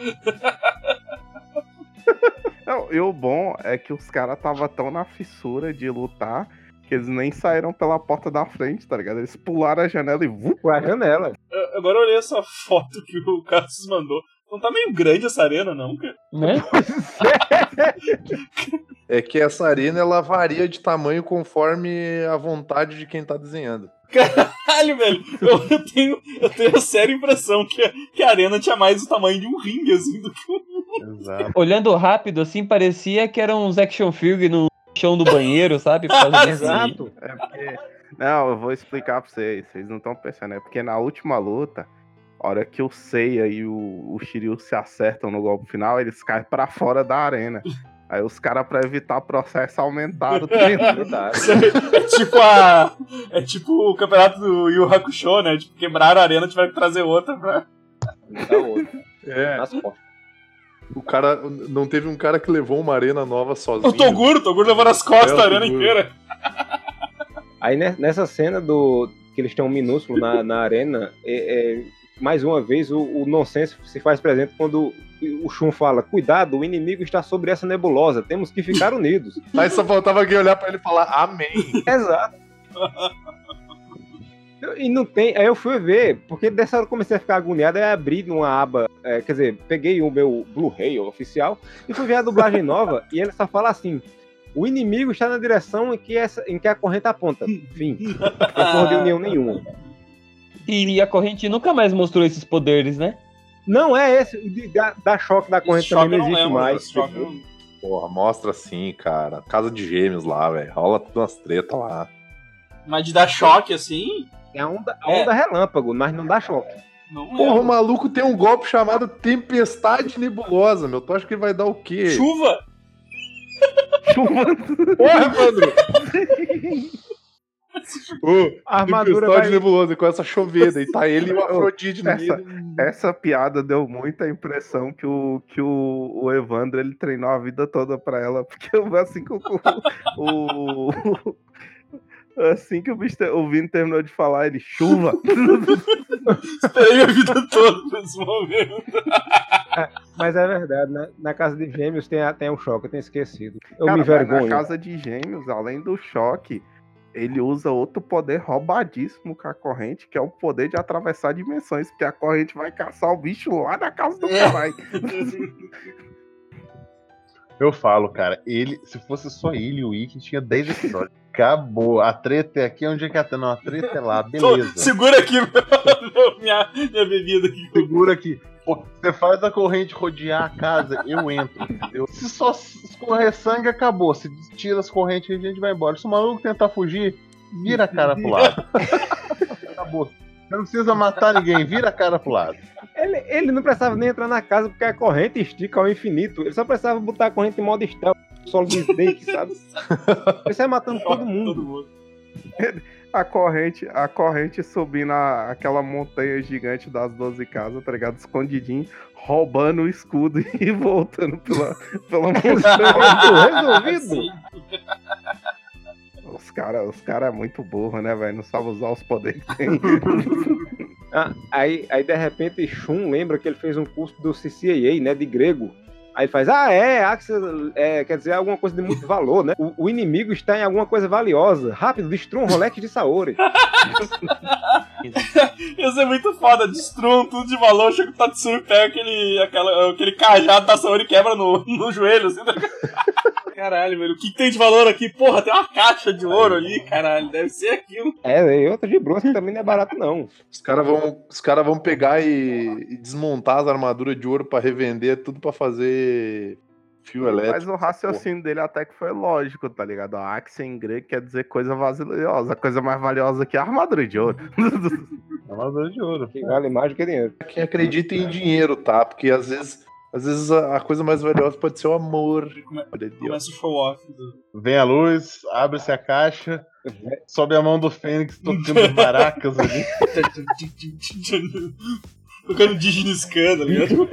Não, e o bom é que os caras tava tão na fissura de lutar que eles nem saíram pela porta da frente, tá ligado? Eles pularam a janela e Por a janela. Eu- Agora eu olhei essa foto que o Cassius mandou. Não tá meio grande essa arena, não, cara? Né? é que essa arena ela varia de tamanho conforme a vontade de quem tá desenhando. Caralho, velho. Eu, eu tenho, eu tenho a séria impressão que, a- que a arena tinha mais o tamanho de um ringue, assim, do que um. Exato. Olhando rápido, assim, parecia que eram uns action figure no chão do banheiro, sabe? Exato. É porque. Não, eu vou explicar pra vocês. Vocês não estão pensando. É porque na última luta, a hora que o Seiya e o, o Shiryu se acertam no golpe final, eles caem pra fora da arena. Aí os caras, pra evitar processo, aumentaram o tempo. É tipo a. É tipo o campeonato do Yu Hakusho, né? Tipo, quebraram a arena, tiveram que trazer outra pra. É. Nas costas. O cara. Não teve um cara que levou uma arena nova sozinho. O Toguro, o Toguro levou nas costas É, a arena inteira. Aí ne- nessa cena do que eles têm um minúsculo na, na arena, é- é, mais uma vez o, o nonsense se faz presente quando o Shun fala: Cuidado, o inimigo está sobre essa nebulosa, temos que ficar unidos. Aí só faltava alguém olhar pra ele e falar Amém. Exato. E não tem. Aí eu fui ver, porque dessa hora eu comecei a ficar agoniado, aí abri uma aba, é, quer dizer, peguei o meu Blu-ray oficial e fui ver a dublagem nova, e ele só fala assim. O inimigo está na direção em que, essa, em que a corrente aponta. Fim. Não foi de união nenhuma. E a corrente nunca mais mostrou esses poderes, né? Não é esse, de- da, da choque da corrente Choque também não existe lembro, mais. choque não- Porra, mostra assim, cara. Casa de gêmeos lá, velho. Rola tudo umas treta lá. Mas de dar choque assim. É a onda, a É. onda relâmpago, mas não dá choque. Não Porra, o maluco tem um golpe chamado Tempestade Nebulosa, meu. Tu acha que ele vai dar o quê? Chuva! Porra, Evandro! Ô, A armadura vai... Nebulosa, começa a chover, daí tá ele e o Afrodite no Essa- meio. Essa piada deu muita impressão que o, que o, o Evandro ele treinou a vida toda pra ela, porque assim que o, o, o- assim que o, bicho, te- o Vini terminou de falar, ele chuva. Esperei a vida toda pra esse momento. Mas é verdade, né? Na casa de gêmeos tem, a- tem um choque, eu tenho esquecido. Eu Cara, me mas Na casa de gêmeos, além do choque, ele usa outro poder roubadíssimo com a corrente, que é o poder de atravessar dimensões, porque a corrente vai caçar o bicho lá na casa do É. caralho. Eu falo, cara, ele, se fosse só ele e o Ikki, tinha 10 episódios. Acabou. A treta é aqui, onde é que é a treta? Não, a treta é lá, beleza. segura aqui meu- minha, minha bebida aqui. Segura aqui. Pô, você faz a corrente rodear a casa, eu entro. entendeu? Se só escorrer sangue, acabou. Se tira as correntes, a gente vai embora. Se o maluco tentar fugir, vira a cara pro lado. acabou. Não precisa matar ninguém, vira a cara pro lado. Ele, ele não precisava nem entrar na casa porque a corrente estica ao infinito. Ele só precisava botar a corrente em modo stealth, solo de Snake, sabe? Ele sai matando todo mundo. Todo mundo. A corrente, a corrente subindo a- aquela montanha gigante das 12 casas, tá ligado? Escondidinho, roubando o escudo e voltando pela, pela montanha. Resolvido. Assim. Os caras os cara é muito burro, né, velho? Não sabe usar os poderes que tem. Ah, aí, aí, de repente, Shun lembra que ele fez um curso do CCAA, né, de grego. Aí ele faz, ah, é, Axel, é, quer dizer, alguma coisa de muito valor, né? O, o inimigo está em alguma coisa valiosa. Rápido, destrua um Rolex de Saori. Ia ser muito foda, destruam tudo de valor, chega o Tatsumi pega aquele, aquela, aquele cajado da Saori e quebra no, no joelho, assim. Caralho, velho, o que, que tem de valor aqui? Porra, tem uma caixa de ouro ali, caralho, deve ser aquilo. É, e outra de bronze que também não é barato, não. Os caras vão, os cara vão pegar e, e desmontar as armaduras de ouro pra revender, tudo pra fazer Fio elétrico. Mas o raciocínio dele até que foi lógico, tá ligado? A Axia em grego quer dizer coisa valiosa, coisa mais valiosa que a armadura de ouro. Armadura de ouro. Que vale mais do que dinheiro. Quem acredita em dinheiro, tá? Porque às vezes, às vezes a, a coisa mais valiosa pode ser o amor. Ó. Começa o show off. Do... Vem a luz, abre-se a caixa, sobe a mão do Fênix tocando baracas ali. Tocando Digimon Scan, tá ligado?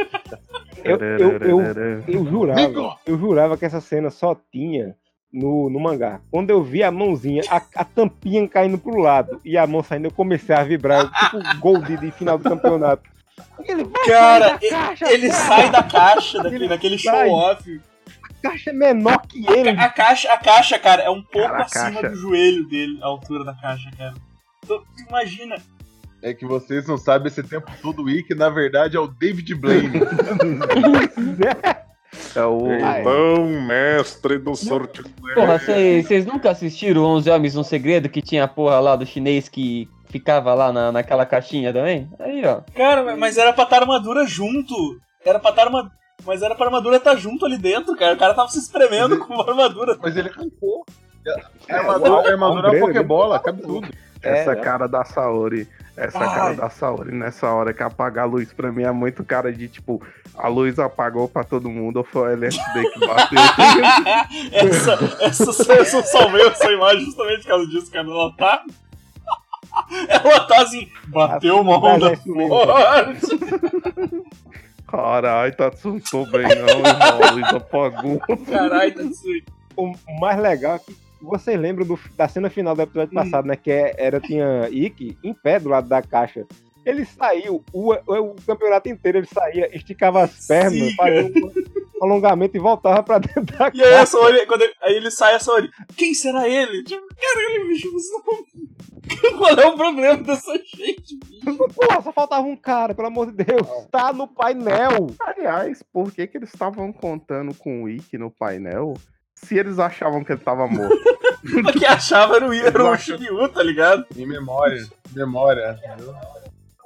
Eu, eu, eu, eu jurava, eu jurava que essa cena só tinha no, no mangá. Quando eu vi a mãozinha, a, a tampinha caindo pro lado e a mão saindo, eu comecei a vibrar, tipo gol de, de final do campeonato. Ele vai Cara, sair da caixa, Ele cara. sai da caixa, daquele, Ele daquele sai. show off. A caixa é menor que ele. A caixa, a caixa, cara, é um pouco Cara, a acima caixa- do joelho dele, a altura da caixa, cara. Tu imagina. É que vocês não sabem esse tempo todo, o Ikki, na verdade, é o David Blaine. É o. Então, mestre do sorte. Porra, vocês nunca assistiram 11 Homens no Segredo que tinha a porra lá do chinês que ficava lá na, naquela caixinha também? Aí, ó. Cara, mas era pra estar armadura junto. Era pra estar armadura. Mas era pra armadura estar junto ali dentro, cara. O cara tava se espremendo com uma armadura. Mas ele arrancou. A armadura, a armadura é uma Pokébola, cabe tudo. Essa É. cara da Saori. Essa Ai. cara da Saori nessa hora que apaga a luz pra mim é muito cara de tipo, a luz apagou pra todo mundo ou foi o LSD que bateu. essa, essa, essa eu salvei essa imagem justamente por causa disso, cara. Ela tá. Ela tá assim. Bateu uma onda forte. Caralho, Tatsu, não tô bem não, irmão. A luz apagou. Caralho, tá assim. O mais legal é que vocês lembram do- da cena final do episódio Hum. passado, né? Que é- era, tinha Ikki em pé do lado da caixa. Ele saiu, o, o, o campeonato inteiro ele saía, esticava as pernas, Sim, fazia um alongamento e voltava pra dentro da E aí a caixa. Saori, quando ele, aí ele sai, a Saori, quem será ele? Tipo, caralho, bicho, você não... Qual é o problema dessa gente? Porra, só faltava um cara, pelo amor de Deus. Tá no painel. Aliás, por que que eles estavam contando com o Ikki no painel se eles achavam que ele tava morto? Porque achava era o, era o Shiryu, tá ligado? Em memória. Memória. entendeu?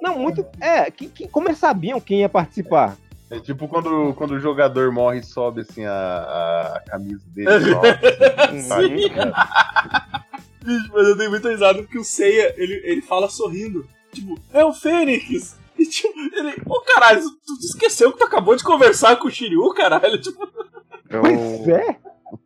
Não, muito. É, que, que- como eles sabiam quem ia participar? É tipo quando, quando o jogador morre e sobe assim a, a camisa dele. sobe, assim, tá Sim. ligado? Mas eu dei muita risada porque o Seiya, ele, ele fala sorrindo. Tipo, é o Fênix. E tipo, ele, ô caralho, tu, tu esqueceu que tu acabou de conversar com o Shiryu, caralho? Tipo, Eu- Pois é.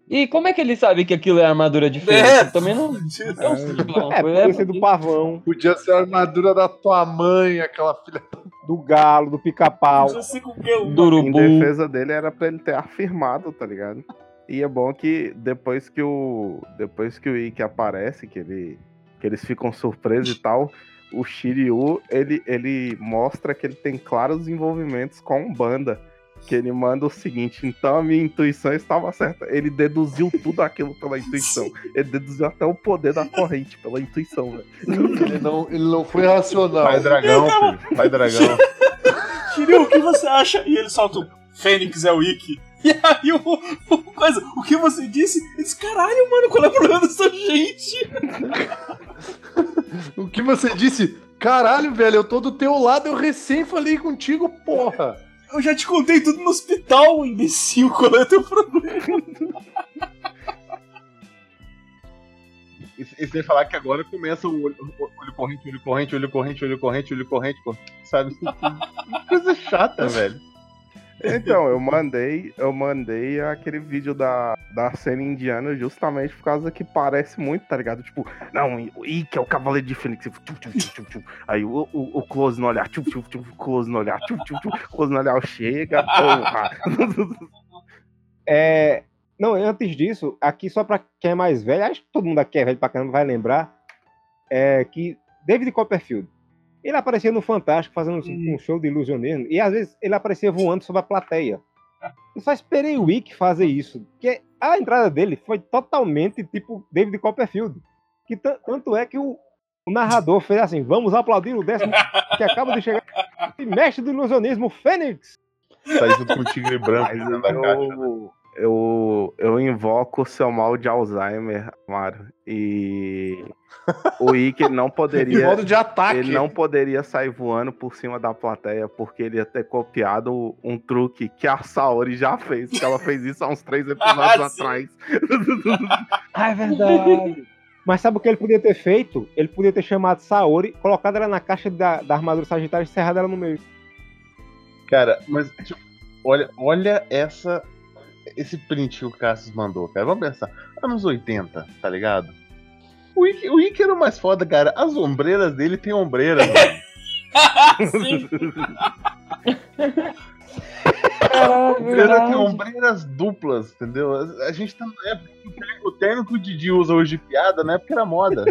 E como é que ele sabe que aquilo é armadura de fênix? É. Também não. não sei falar uma É, podia ser do pavão, Podia ser a armadura da tua mãe, aquela filha. do galo, do pica-pau. não do Em urubu. defesa dele era pra ele ter afirmado, tá ligado? E é bom que depois que o depois que o Ikki aparece, que ele que eles ficam surpresos e tal, o Shiryu, ele ele mostra que ele tem claros envolvimentos com a Umbanda. Que ele manda o seguinte, então a minha intuição estava certa. Ele deduziu tudo aquilo pela intuição. Ele deduziu até o poder da corrente pela intuição, velho. Ele não, ele não foi racional. Pai dragão, filho. Pai dragão. Shiryu, o que você acha? E ele solta o Fênix é o Ikki. E aí o, o coisa, o que você disse? Ele disse, caralho, mano, qual é o problema dessa gente? O que você disse? Caralho, velho, eu tô do teu lado, eu recém falei contigo, porra. Eu já te contei tudo no hospital, imbecil, qual é o teu problema? E, e sem falar que agora começa o olho, o- olho corrente, olho corrente, olho corrente, olho corrente, olho corrente, pô. sabe? Coisa chata, velho. Então, eu mandei, eu mandei aquele vídeo da, da cena indiana justamente por causa que parece muito, tá ligado? Tipo, não, o Ikki é o cavaleiro de Fênix. Tchum. Aí o, o, o close no olhar, tchum, tchum, tchum, close no olhar, tchum, tchum, tchum, close no olhar, chega, porra. É, não, antes disso, aqui só pra quem é mais velho, acho que todo mundo aqui é velho pra caramba vai lembrar, é que David Copperfield, ele aparecia no Fantástico fazendo um, um show de ilusionismo e às vezes ele aparecia voando sobre a plateia. Eu só esperei o Wick fazer isso, porque a entrada dele foi totalmente tipo David Copperfield. Que tan- tanto é que o, o narrador fez assim: vamos aplaudir o décimo que acaba de chegar, o mestre do ilusionismo, Fênix. Sai junto com o tigre branco Mas dentro da caixa. eu, eu, eu invoco o seu mal de Alzheimer, Amaro. E O Ikki não De poderia. modo de ataque. Ele não poderia sair voando por cima da plateia, porque ele ia ter copiado um truque que a Saori já fez, que ela fez isso há uns três episódios Ah, atrás. Ah, é verdade. Mas sabe o que ele podia ter feito? Ele podia ter chamado Saori, colocado ela na caixa da, da armadura Sagitário e encerrado ela no meio. Cara, mas tipo, olha, olha essa esse print que o Cassius mandou, cara. Vamos pensar. Anos 80, tá ligado? O Ikki, o era o mais foda, cara. As ombreiras dele tem ombreiras, mano. Sim. Ombreira tem ombreiras duplas, entendeu? A, gente tá na época o terno- que o Didi usa hoje de piada, na época era moda.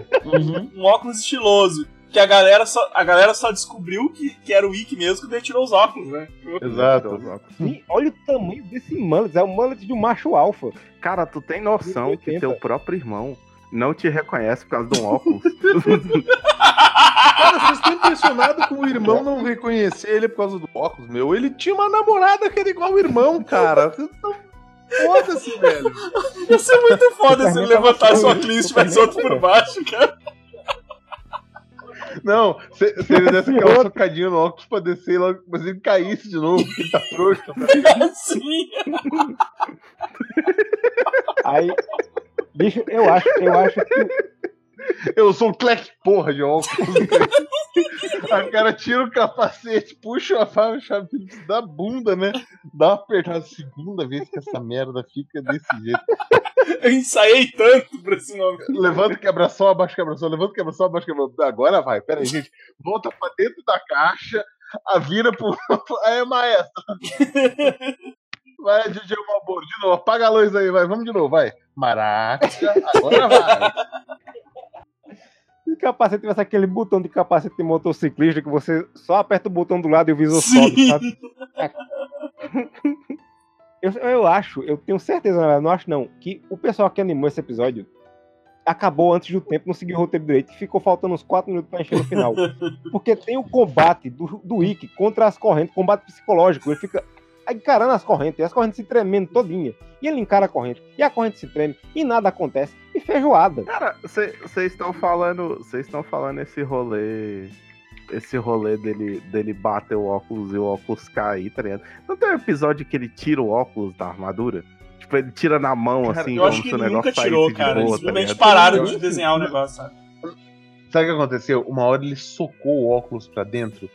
um óculos estiloso. Que a galera só, a galera só descobriu que, que era o Ikki mesmo quando ele tirou os óculos, né? Exato. Sim, olha o tamanho desse mullet. É o mullet de um macho alfa. Cara, tu tem noção que 80. teu próprio irmão não te reconhece por causa de um óculos? Cara, vocês estão impressionados com o irmão não reconhecer ele por causa do óculos, meu. Ele tinha uma namorada que era igual o irmão, cara. Vocês tão- Foda-se, velho. Ia ser muito foda se ele levantasse o óculos e tivesse outro por baixo, cara. Não, se, se ele desse aquela socadinha no óculos pra descer, logo, mas ele caísse de novo, porque ele tá frouxo. Sim. Aí. Bicho, eu acho, eu acho que. Eu sou um clec porra de óculos. a cara tira o capacete, puxa a chave da bunda, né? Dá uma apertada. Segunda vez que essa merda fica desse jeito. Eu ensaiei tanto pra esse nome. Levanta o quebra-sol, abaixa o quebra-sol, levanta o quebra-sol, abaixa o quebra-sol. Agora vai, pera aí, gente. Volta pra dentro da caixa, a vira pro. Aí, maestro. Vai, DJ Malboro, de novo. Apaga a luz aí, vai. Vamos de novo, vai. Maraca, agora vai. Se o capacete tivesse aquele botão de capacete de motociclista que você só aperta o botão do lado e o visor sobe, Sim. sabe? Eu, eu acho, eu tenho certeza, na verdade, não acho não, que o pessoal que animou esse episódio acabou antes do tempo, não seguiu o roteiro direito e ficou faltando uns 4 minutos pra encher no final. Porque tem o combate do, do Ikki contra as correntes, combate psicológico. Ele fica encarando as correntes, e as correntes se tremendo todinha. E ele encara a corrente, e a corrente se treme, e nada acontece. E feijoada. Cara, vocês estão falando. Vocês estão falando esse rolê. Esse rolê dele, dele bater o óculos e o óculos cair, tá ligado? Não tem um episódio que ele tira o óculos da armadura? Tipo, ele tira na mão, Cara, assim, Eu acho como que se o negócio nunca tirou, cara. Eles boa, tá simplesmente ligado? pararam de desenhar o que- negócio, sabe? Sabe o que aconteceu? Uma hora ele socou o óculos pra dentro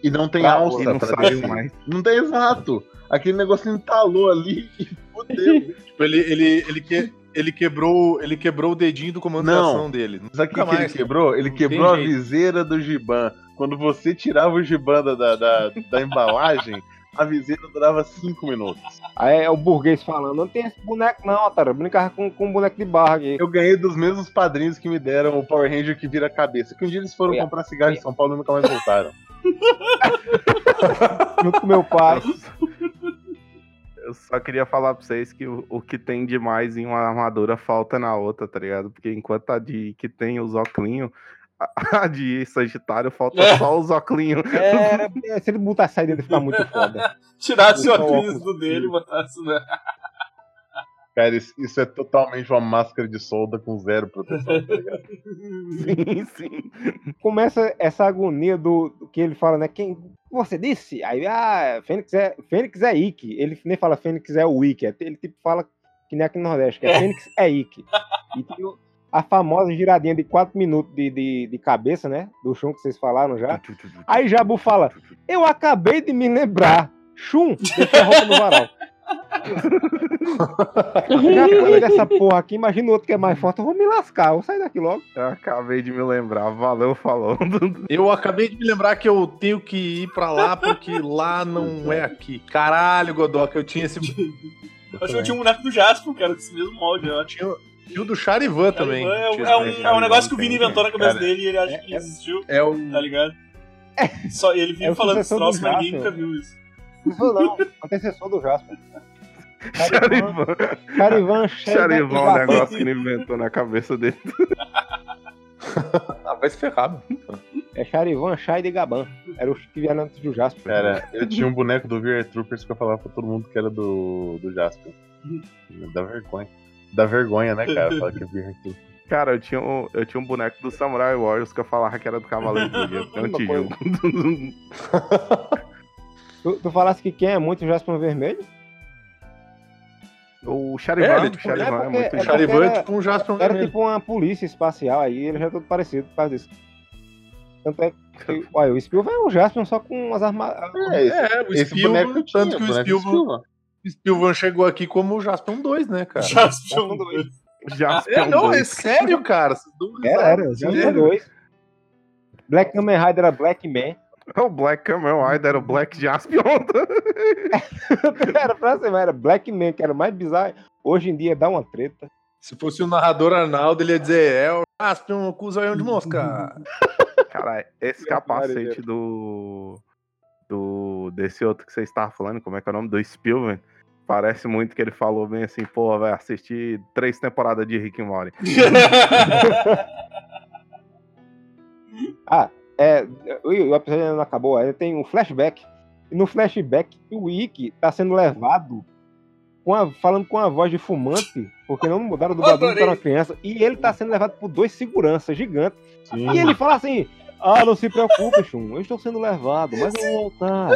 e não tem Pra- alça E não pra saiu descer. mais. Não tem exato. Aquele negócio entalou ali e fudeu. Tipo, ele, ele, ele, que, ele, quebrou, ele quebrou o dedinho do comando de Não. ação dele. Sabe o que, Nunca que ele quebrou? Ele Não quebrou a jeito. viseira do Giban. Quando você tirava o Giban da, da, da, da embalagem, a viseira durava 5 minutos. Aí é o burguês falando, não tem esse boneco não, otário. Brincar com, com um boneco de barra aqui. Eu ganhei dos mesmos padrinhos que me deram o Power Ranger que vira cabeça. Que um dia eles foram Olha. comprar cigarro em São Paulo e nunca mais voltaram. Junto com meu pai. Eu só queria falar pra vocês que o, o que tem de mais em uma armadura falta na outra, tá ligado? Porque enquanto a de que tem os óculos, a, a de Sagitário falta É. só os óculos. É, se ele botar a saída, ele fica muito foda. Tirasse o óculos do dele e botasse na. Cara, isso, isso é totalmente uma máscara de solda com zero proteção, tá ligado? Sim, sim. Começa essa agonia do, do que ele fala, né? Quem você disse? Aí, ah, Fênix é, Fênix é Ikki. Ele nem fala Fênix é o Ikki. Ele tipo fala que nem aqui no Nordeste, que é, É. Fênix é Ikki. E tem o- a famosa giradinha de 4 minutos de, de, de cabeça, né? Do Shun que vocês falaram já. Aí Jabu fala, eu acabei de me lembrar. Shun, deixa a roupa no varal. Já falei dessa porra aqui, imagina o outro que é mais forte, eu vou me lascar, eu vou sair daqui logo. Eu acabei de me lembrar. Valeu, falou. Eu acabei de me lembrar que eu tenho que ir pra lá porque lá não é aqui. Caralho, Godoka, eu tinha esse. Eu acho que eu tinha um boneco do Jasper, cara, desse mesmo molde, eu. Tinha, tinha o do Charivan também. É, Tinha é um, é um negócio que o Vini inventou na cabeça cara. dele e ele acha que existiu, É o. tá ligado? Só ele vive É falando esse troço, mas ninguém nunca viu isso. Não, não, antecessor do Jasper. Charivan. Charivan, cheio Charivan é um negócio que ele inventou na cabeça dele. Ah, vai se ferrar, mano. É Charivan, Chai de Gaban. Era o que vieram antes do Jasper. Cara, eu tinha um boneco do VR Troopers que eu falava pra todo mundo que era do, do Jasper. Dá vergonha. Dá vergonha, né, cara? Falar que é VR Troopers. Cara, eu tinha, um, eu tinha um boneco do Samurai Warriors que eu falava que era do Cavaleiro do Dia. Um Mesma tijolo. Tu, tu falasse que quem é muito Jasper Vermelho? o Charivan, É, ele é o tipo- Charivan é é, porque- muito é. Charivan é era- tipo um Jasper Era vermelho. tipo uma polícia espacial aí, ele já é todo parecido por causa disso. Tanto é que, olha, o Spielberg é um Jasper só com umas armaduras. É, esse, É, o Spielberg, tanto que o Spielberg, Spielberg. Chegou aqui como o Jaspion 2, né, cara? Jaspion Jaspion É, não, é sério, cara. Era, era, sério. Jasper 2. Black Kamen Rider era Black Man. O Black Kamen Rider era o Black Jaspion. era pra ser, mas era Black Man, que era o mais bizarro. Hoje em dia dá uma treta. Se fosse o narrador Arnaldo, ele ia dizer, é o Jaspion com o zoião de mosca. Cara, esse capacete do. do. desse outro que você estava falando, como é que é o nome? Do Spielberg. Parece muito que ele falou bem assim, pô, vai assistir três temporadas de Rick and Morty. Ah, é, o, episódio ainda não acabou, aí tem um flashback. E no flashback, o Ikki tá sendo levado com a- falando com a voz de fumante, porque não mudaram o dublador para uma criança, e ele tá sendo levado por dois seguranças gigantes. Sim. E ele fala assim: Ah, não se preocupe, Shun, eu estou sendo levado, mas eu vou voltar.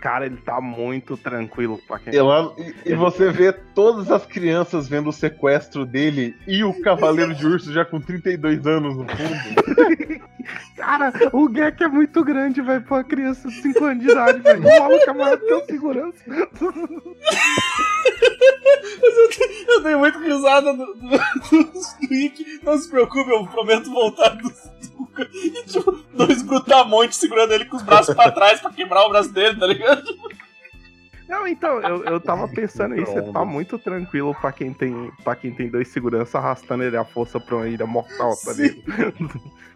Cara, ele tá muito tranquilo pra quem. E, lá- e- e você vê todas as crianças vendo o sequestro dele e o Cavaleiro de Urso já com 32 anos no fundo. Cara, o Gek é muito grande, velho, pra uma criança de 5 anos de idade, velho. O maluco é maior que o segurança. Eu, dei muito risada do, do, do. Não se preocupe, eu prometo voltar do Zuka. E tipo, dois brutamontes segurando ele com os braços pra trás pra quebrar o braço dele, tá ligado? Não, então, eu, eu tava pensando isso, ele tá muito tranquilo pra quem tem, pra quem tem dois segurança arrastando ele à força pra uma ilha mortal, tá ligado?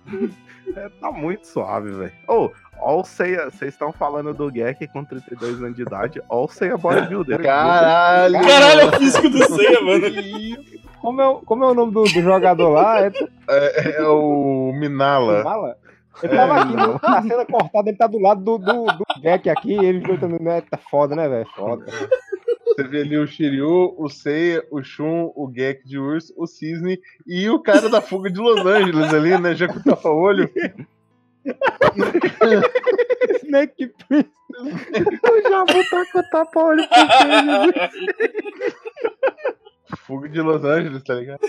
É, tá muito suave, velho. Ô, ó o Seiya, vocês estão falando do Gek com 32 anos de idade, ó o Seiya Bodybuilder. Caralho! Caralho, é o físico do Seiya, mano. Como é, o- como é o nome do, do jogador lá? É É, é o Minala. Mala? Ele tava aqui, na cena cortada, ele tá do lado do, do, do Jack aqui, e eles dois também, né? Tá foda, né, velho? Foda. Você vê ali o Shiryu, o Seiya, o Shun, o Gek de urso, o Cisne e o cara da fuga de Los Angeles ali, né? Já com o tapa-olho. Snake Prince. Eu já vou tá com o tapa-olho Fuga de Los Angeles, tá ligado?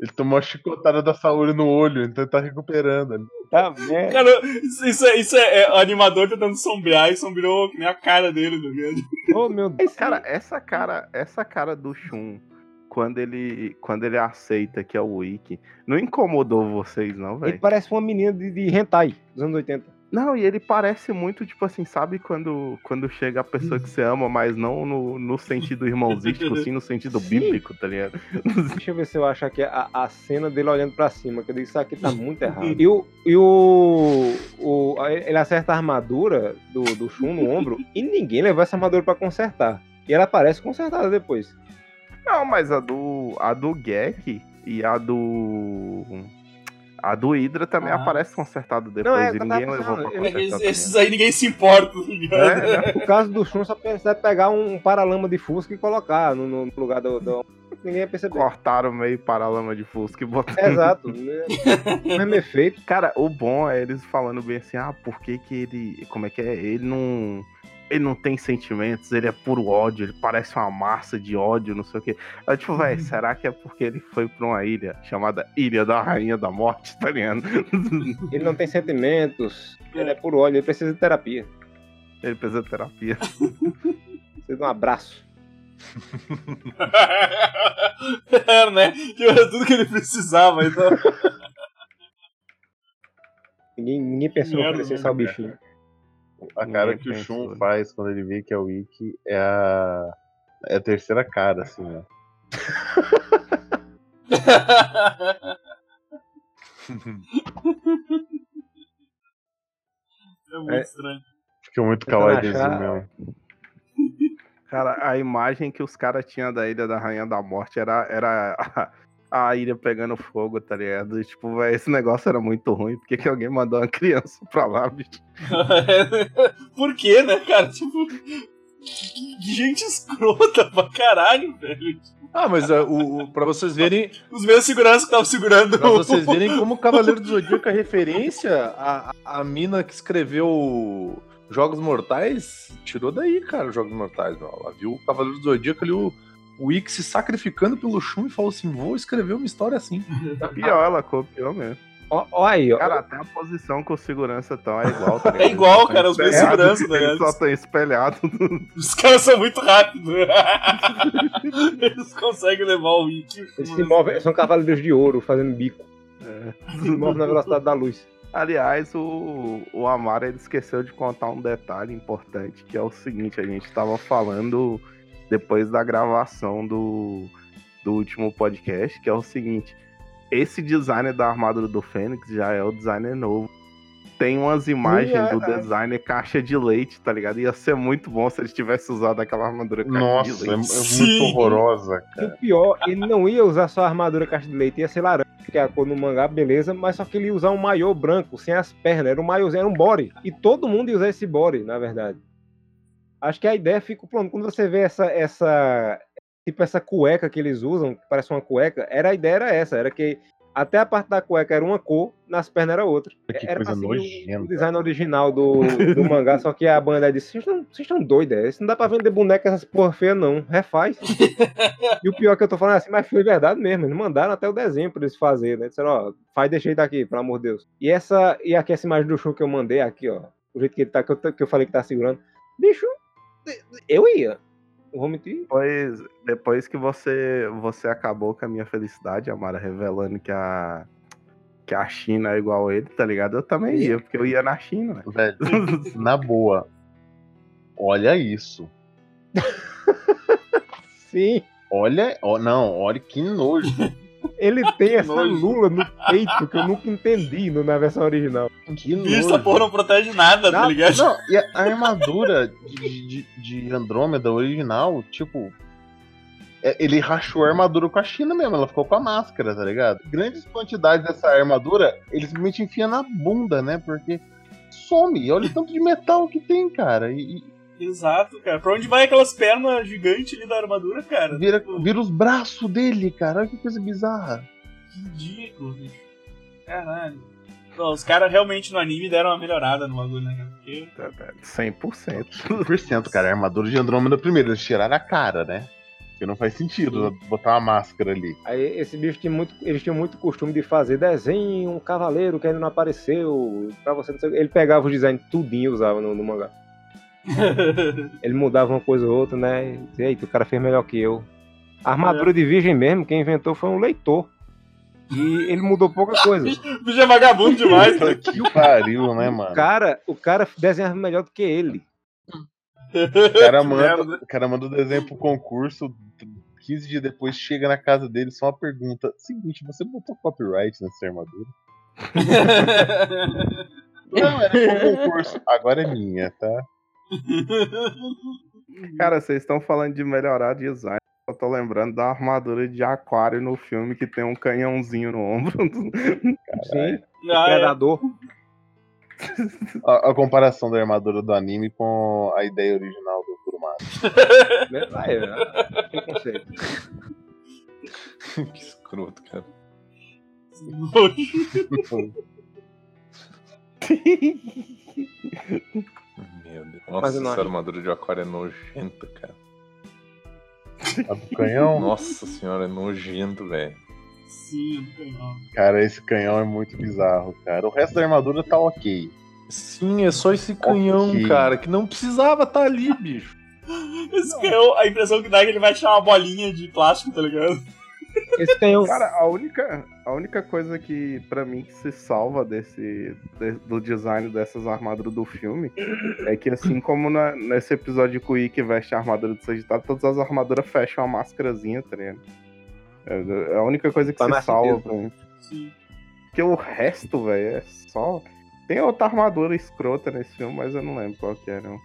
Ele tomou a chicotada da Saori no olho, então ele tá recuperando. ali. Tá merda. Cara, isso, isso é, isso é, é o animador tentando sombrear e sombreou que nem a cara dele, tá ligado? Oh, meu Deus. Cara, essa cara, essa cara do Shun, quando ele, quando ele aceita que é o Wiki, não incomodou vocês, não, Ele velho? parece uma menina de, de hentai dos anos 80. Não, e ele parece muito, tipo assim, sabe quando, quando chega a pessoa que você ama, mas não no, no sentido irmãozístico, sim no sentido bíblico, tá ligado? Deixa eu ver se eu acho aqui a, a cena dele olhando pra cima, que eu digo, isso aqui tá muito errado. E o. E o, o ele acerta a armadura do, do Shun no ombro e ninguém levou essa armadura pra consertar. E ela parece consertada depois. Não, mas a do, a do Gek e a do. A do Hydra também Ah. aparece consertada depois Não, é, e eu ninguém tava levou pra consertar. Esses, também. esses aí ninguém se importa, tá ligado? É, No caso do Shun, só precisa pegar um paralama de Fusca e colocar no, no lugar do. do- Ninguém ia perceber. cortaram meio paralama de Fusca e botaram. Exato. O mesmo efeito. Cara, o bom é eles falando bem assim, ah, por que que ele. Como é que é? Ele não. Ele não tem sentimentos, ele é puro ódio, ele parece uma massa de ódio, não sei o quê. Eu, tipo, velho, será que é porque ele foi pra uma ilha chamada Ilha da Rainha da Morte, tá ligado? Ele não tem sentimentos. Ele é por ódio, ele precisa de terapia. Ele precisa de terapia. Precisa de um abraço. Era, né? Que era tudo que ele precisava, então. Ninguém, ninguém pensou em Merda, oferecer só o bichinho. A cara que o Shun faz quando ele vê que é o Ikki é a. É a terceira cara, assim, né? É muito É. estranho. Fica muito kawaiizinho achar- mesmo. Cara, a imagem que os caras tinham da Ilha da Rainha da Morte era, era a, a ilha pegando fogo, tá ligado? E, tipo, véi, esse negócio era muito ruim. Por que, que alguém mandou uma criança pra lá, bicho? Por quê, né, cara? Tipo, gente escrota pra caralho, velho. Ah, mas é, o, o, pra vocês verem. Os meus seguranças que estavam segurando. Pra vocês verem como o Cavaleiro do Zodíaco é referência, a, a mina que escreveu Jogos Mortais tirou daí, cara, os Jogos Mortais. Ó. Ela viu o Cavaleiro do Zodíaco ali, o, o Ikki se sacrificando pelo Shun e falou assim: vou escrever uma história assim. Pior, ela copiou mesmo. Ó, ó aí, ó. Cara, até a posição o segurança estão é igual, tá? É igual, tão cara, os meus espelhados, segurança, tá Eles só estão espelhados. Os caras são muito rápidos. Eles conseguem levar o Wiki. Eles se movem, são cavaleiros de ouro fazendo bico. É. Se movem na velocidade da luz. Aliás, o, o Amaro ele esqueceu de contar um detalhe importante, que é o seguinte, a gente estava falando depois da gravação do, do último podcast, que é o seguinte, esse designer da armadura do Fênix já é o designer novo. Tem umas imagens é, do é. designer caixa de leite, tá ligado? Ia ser muito bom se ele tivesse usado aquela armadura caixa Nossa, de é, é leite. muito horrorosa, E cara. o pior, ele não ia usar só a armadura caixa de leite, ia ser laranja, que é a cor no mangá, beleza, mas só que ele ia usar um maiô branco, sem as pernas, era um maiôzinho, era um body. E todo mundo ia usar esse body, na verdade. Acho que a ideia fica pronto. Quando você vê essa, essa, tipo essa cueca que eles usam, que parece uma cueca, era a ideia era essa, era que até a parte da cueca era uma cor, nas pernas era outra. Que era coisa seguir o- nojenta. O design original do, do mangá, só que a banda disse: vocês estão- doidos, é? Isso não dá pra vender boneca essas porra feia, não. Refaz. e o pior que eu tô falando é assim, mas foi verdade mesmo. Eles mandaram até o desenho pra eles fazerem, né? Disseram, ó, faz desse jeito aqui, pelo amor de Deus. E essa, e aqui essa imagem do show que eu mandei aqui, ó. O jeito que ele tá, que eu, que eu falei que tá segurando. Bicho, eu ia. Vou mentir. Depois, depois que você, você acabou com a minha felicidade, Amara, revelando que a, que a China é igual a ele, tá ligado? Eu também ia, porque eu ia na China, velho. Velho, na boa. Olha isso. Sim. Olha, ó, não, olha que nojo. Ele tem essa nojo. lula no peito que eu nunca entendi no- na versão original. Que essa nojo. porra não protege nada, tá ligado? Não, e a a armadura de, de, de Andrômeda original, tipo. é, Ele rachou a armadura com a China mesmo, ela ficou com a máscara, tá ligado? Grandes quantidades dessa armadura, ele simplesmente enfia na bunda, né? Porque some. Olha o tanto de metal que tem, cara. E, e Exato, cara. Pra onde vai aquelas pernas gigantes ali da armadura, cara? vira, vira os braços dele, cara. Olha que coisa bizarra. Ridículo, bicho. Caralho. Não, os caras realmente no anime deram uma melhorada no bagulho, né, cara? Porque 100%. 100%, cara. A armadura de Andrômeda, primeiro, eles tiraram a cara, né? Porque não faz sentido botar uma máscara ali. Aí esse bicho tinha muito, eles tinham muito costume de fazer desenho, um cavaleiro que ainda não apareceu, pra você não sei, o ele pegava os designs tudinho e usava no, no mangá. Ele mudava uma coisa ou outra, né? E Eita, o cara fez melhor que eu. A armadura de virgem mesmo, quem inventou foi um leitor. E ele mudou pouca coisa. o bicho é vagabundo demais, né? Que pariu, né, O mano? cara, o cara desenhava melhor do que ele. O cara, manda, o cara manda o desenho pro concurso, 15 dias depois chega na casa dele, só uma pergunta. Seguinte, você botou copyright nessa armadura? Não, era pro concurso. Agora é minha, tá? Cara, vocês estão falando de melhorar design. Eu tô lembrando da armadura de aquário no filme que tem um canhãozinho no ombro. Sim. Ah, é. A, a comparação da armadura do anime com a ideia original do Kurumada. Vai, é, tem conceito. que escroto, cara. Meu Deus. Mas Nossa, eu não essa acho. armadura de aquário é nojenta, cara. A do canhão? Nossa senhora, é nojento, velho. Sim, canhão. Cara, esse canhão é muito bizarro, cara. O resto da armadura tá ok. Sim, é só esse canhão, Ok. cara, que não precisava estar ali, bicho. Esse canhão, a impressão que dá é que ele vai tirar uma bolinha de plástico, tá ligado? Esse canhão. Cara, a única, a única coisa que, pra mim, que se salva desse, de- do design dessas armaduras do filme é que, assim como na- nesse episódio que o Ikki veste a armadura do Sagitário, todas as armaduras fecham a máscarazinha, tá ligado? É é a única coisa que se salva pra mim. Sim. Porque o resto, velho, é só. Tem outra armadura escrota nesse filme, mas eu não lembro qual que era. não.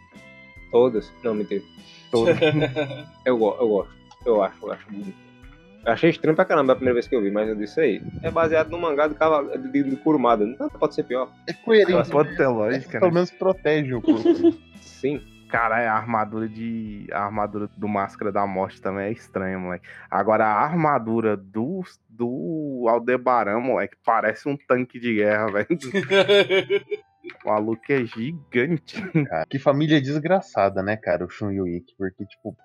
Todas. Não, mentira. Toda. Eu, go- eu gosto. Eu acho, eu acho muito. Achei estranho pra caramba a primeira vez que eu vi, mas eu disse aí. É baseado no mangá do cavalo, de, de Kurumada. Não pode ser pior. É coerente. Pode ter lógica, Pelo né? menos protege o corpo. Sim. Cara, a armadura de. A armadura do Máscara da Morte também é estranha, moleque. Agora, a armadura do, do Aldebaran, moleque, parece um tanque de guerra, velho. O maluco é gigante. Cara, que família desgraçada, né, cara, o Shun e o Ikki. Porque, tipo,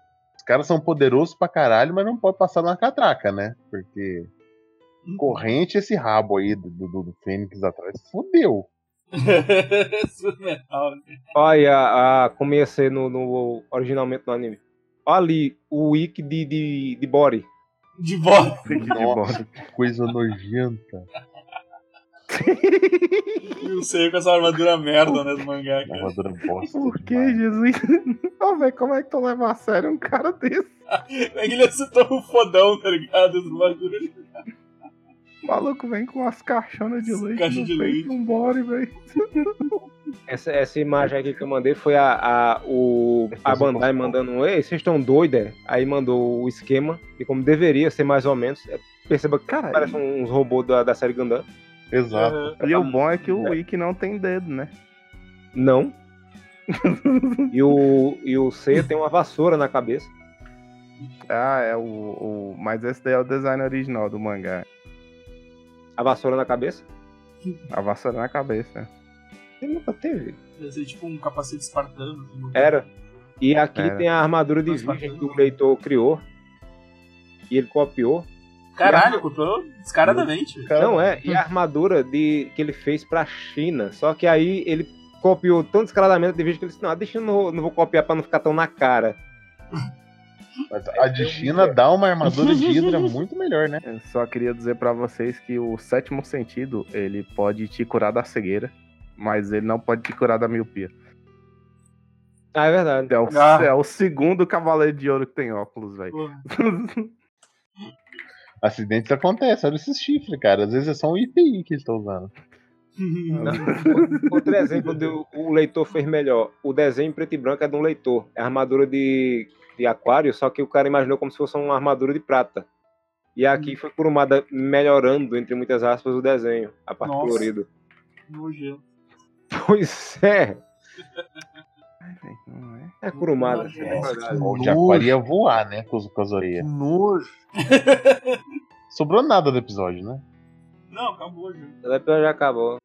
caras são poderosos pra caralho, mas não pode passar na catraca, né? Porque corrente esse rabo aí do, do, do Fênix atrás, fudeu. Né? Olha, a, a, como ia ser no, no- originalmente no anime. Olha ali, o Ikki de, de, de Body. De bola. Nossa, que coisa nojenta. E o Seiya com essa armadura merda, né, do mangá, cara. Armadura bosta. Por que, Jesus? Ô, velho, como é que tu leva a sério um cara desse? É que ele acertou um fodão, tá ligado? Essa armadura. O maluco vem com as caixonas de leite Caixa de leite. um body, velho. Essa, essa imagem aqui que eu mandei foi a, a, o, a Bandai mandando um, ei, vocês estão doidos, é? Aí mandou o esquema de como deveria ser mais ou menos. É, Perceba que Cara, parece uns robôs da, da série Gundam. Exato. E o bom é que o Wiki não tem dedo, né? Não. e o, e o Seiya tem uma vassoura na cabeça. Ah, é o, o. Mas esse daí é o design original do mangá. A vassoura na cabeça? A vassoura na cabeça. Ele nunca teve. Deve ser tipo um capacete espartano. assim, no- Era. E aqui Era. tem a armadura de virgem que o leitor criou. E ele copiou. Caralho, comprou descaradamente. Cara, Não é, e a armadura de, que ele fez pra China. Só que aí ele copiou tão descaradamente de vídeo que ele disse, não, deixa eu não, não vou copiar pra não ficar tão na cara. A de China dá uma armadura de Hydra muito melhor, né? Eu só queria dizer pra vocês que o sétimo sentido, ele pode te curar da cegueira, mas ele não pode te curar da miopia. Ah, é verdade. É o, Ah. é o segundo cavaleiro de ouro que tem óculos, velho. Acidentes acontecem, olha esses chifres, cara. Às vezes é só um IPI que eles estão usando. Outro exemplo do o leitor fez melhor. O desenho em preto e branco é de um leitor. É armadura de, de aquário, só que o cara imaginou como se fosse uma armadura de prata. E aqui foi curumada melhorando, entre muitas aspas, o desenho, a parte Nossa. colorida. Pois é, Ai, velho, não é? é curumada. O aquário ia voar, né? Com, com as orelhas. Nojo. Sobrou nada do episódio, né? Não, acabou já. O episódio já acabou.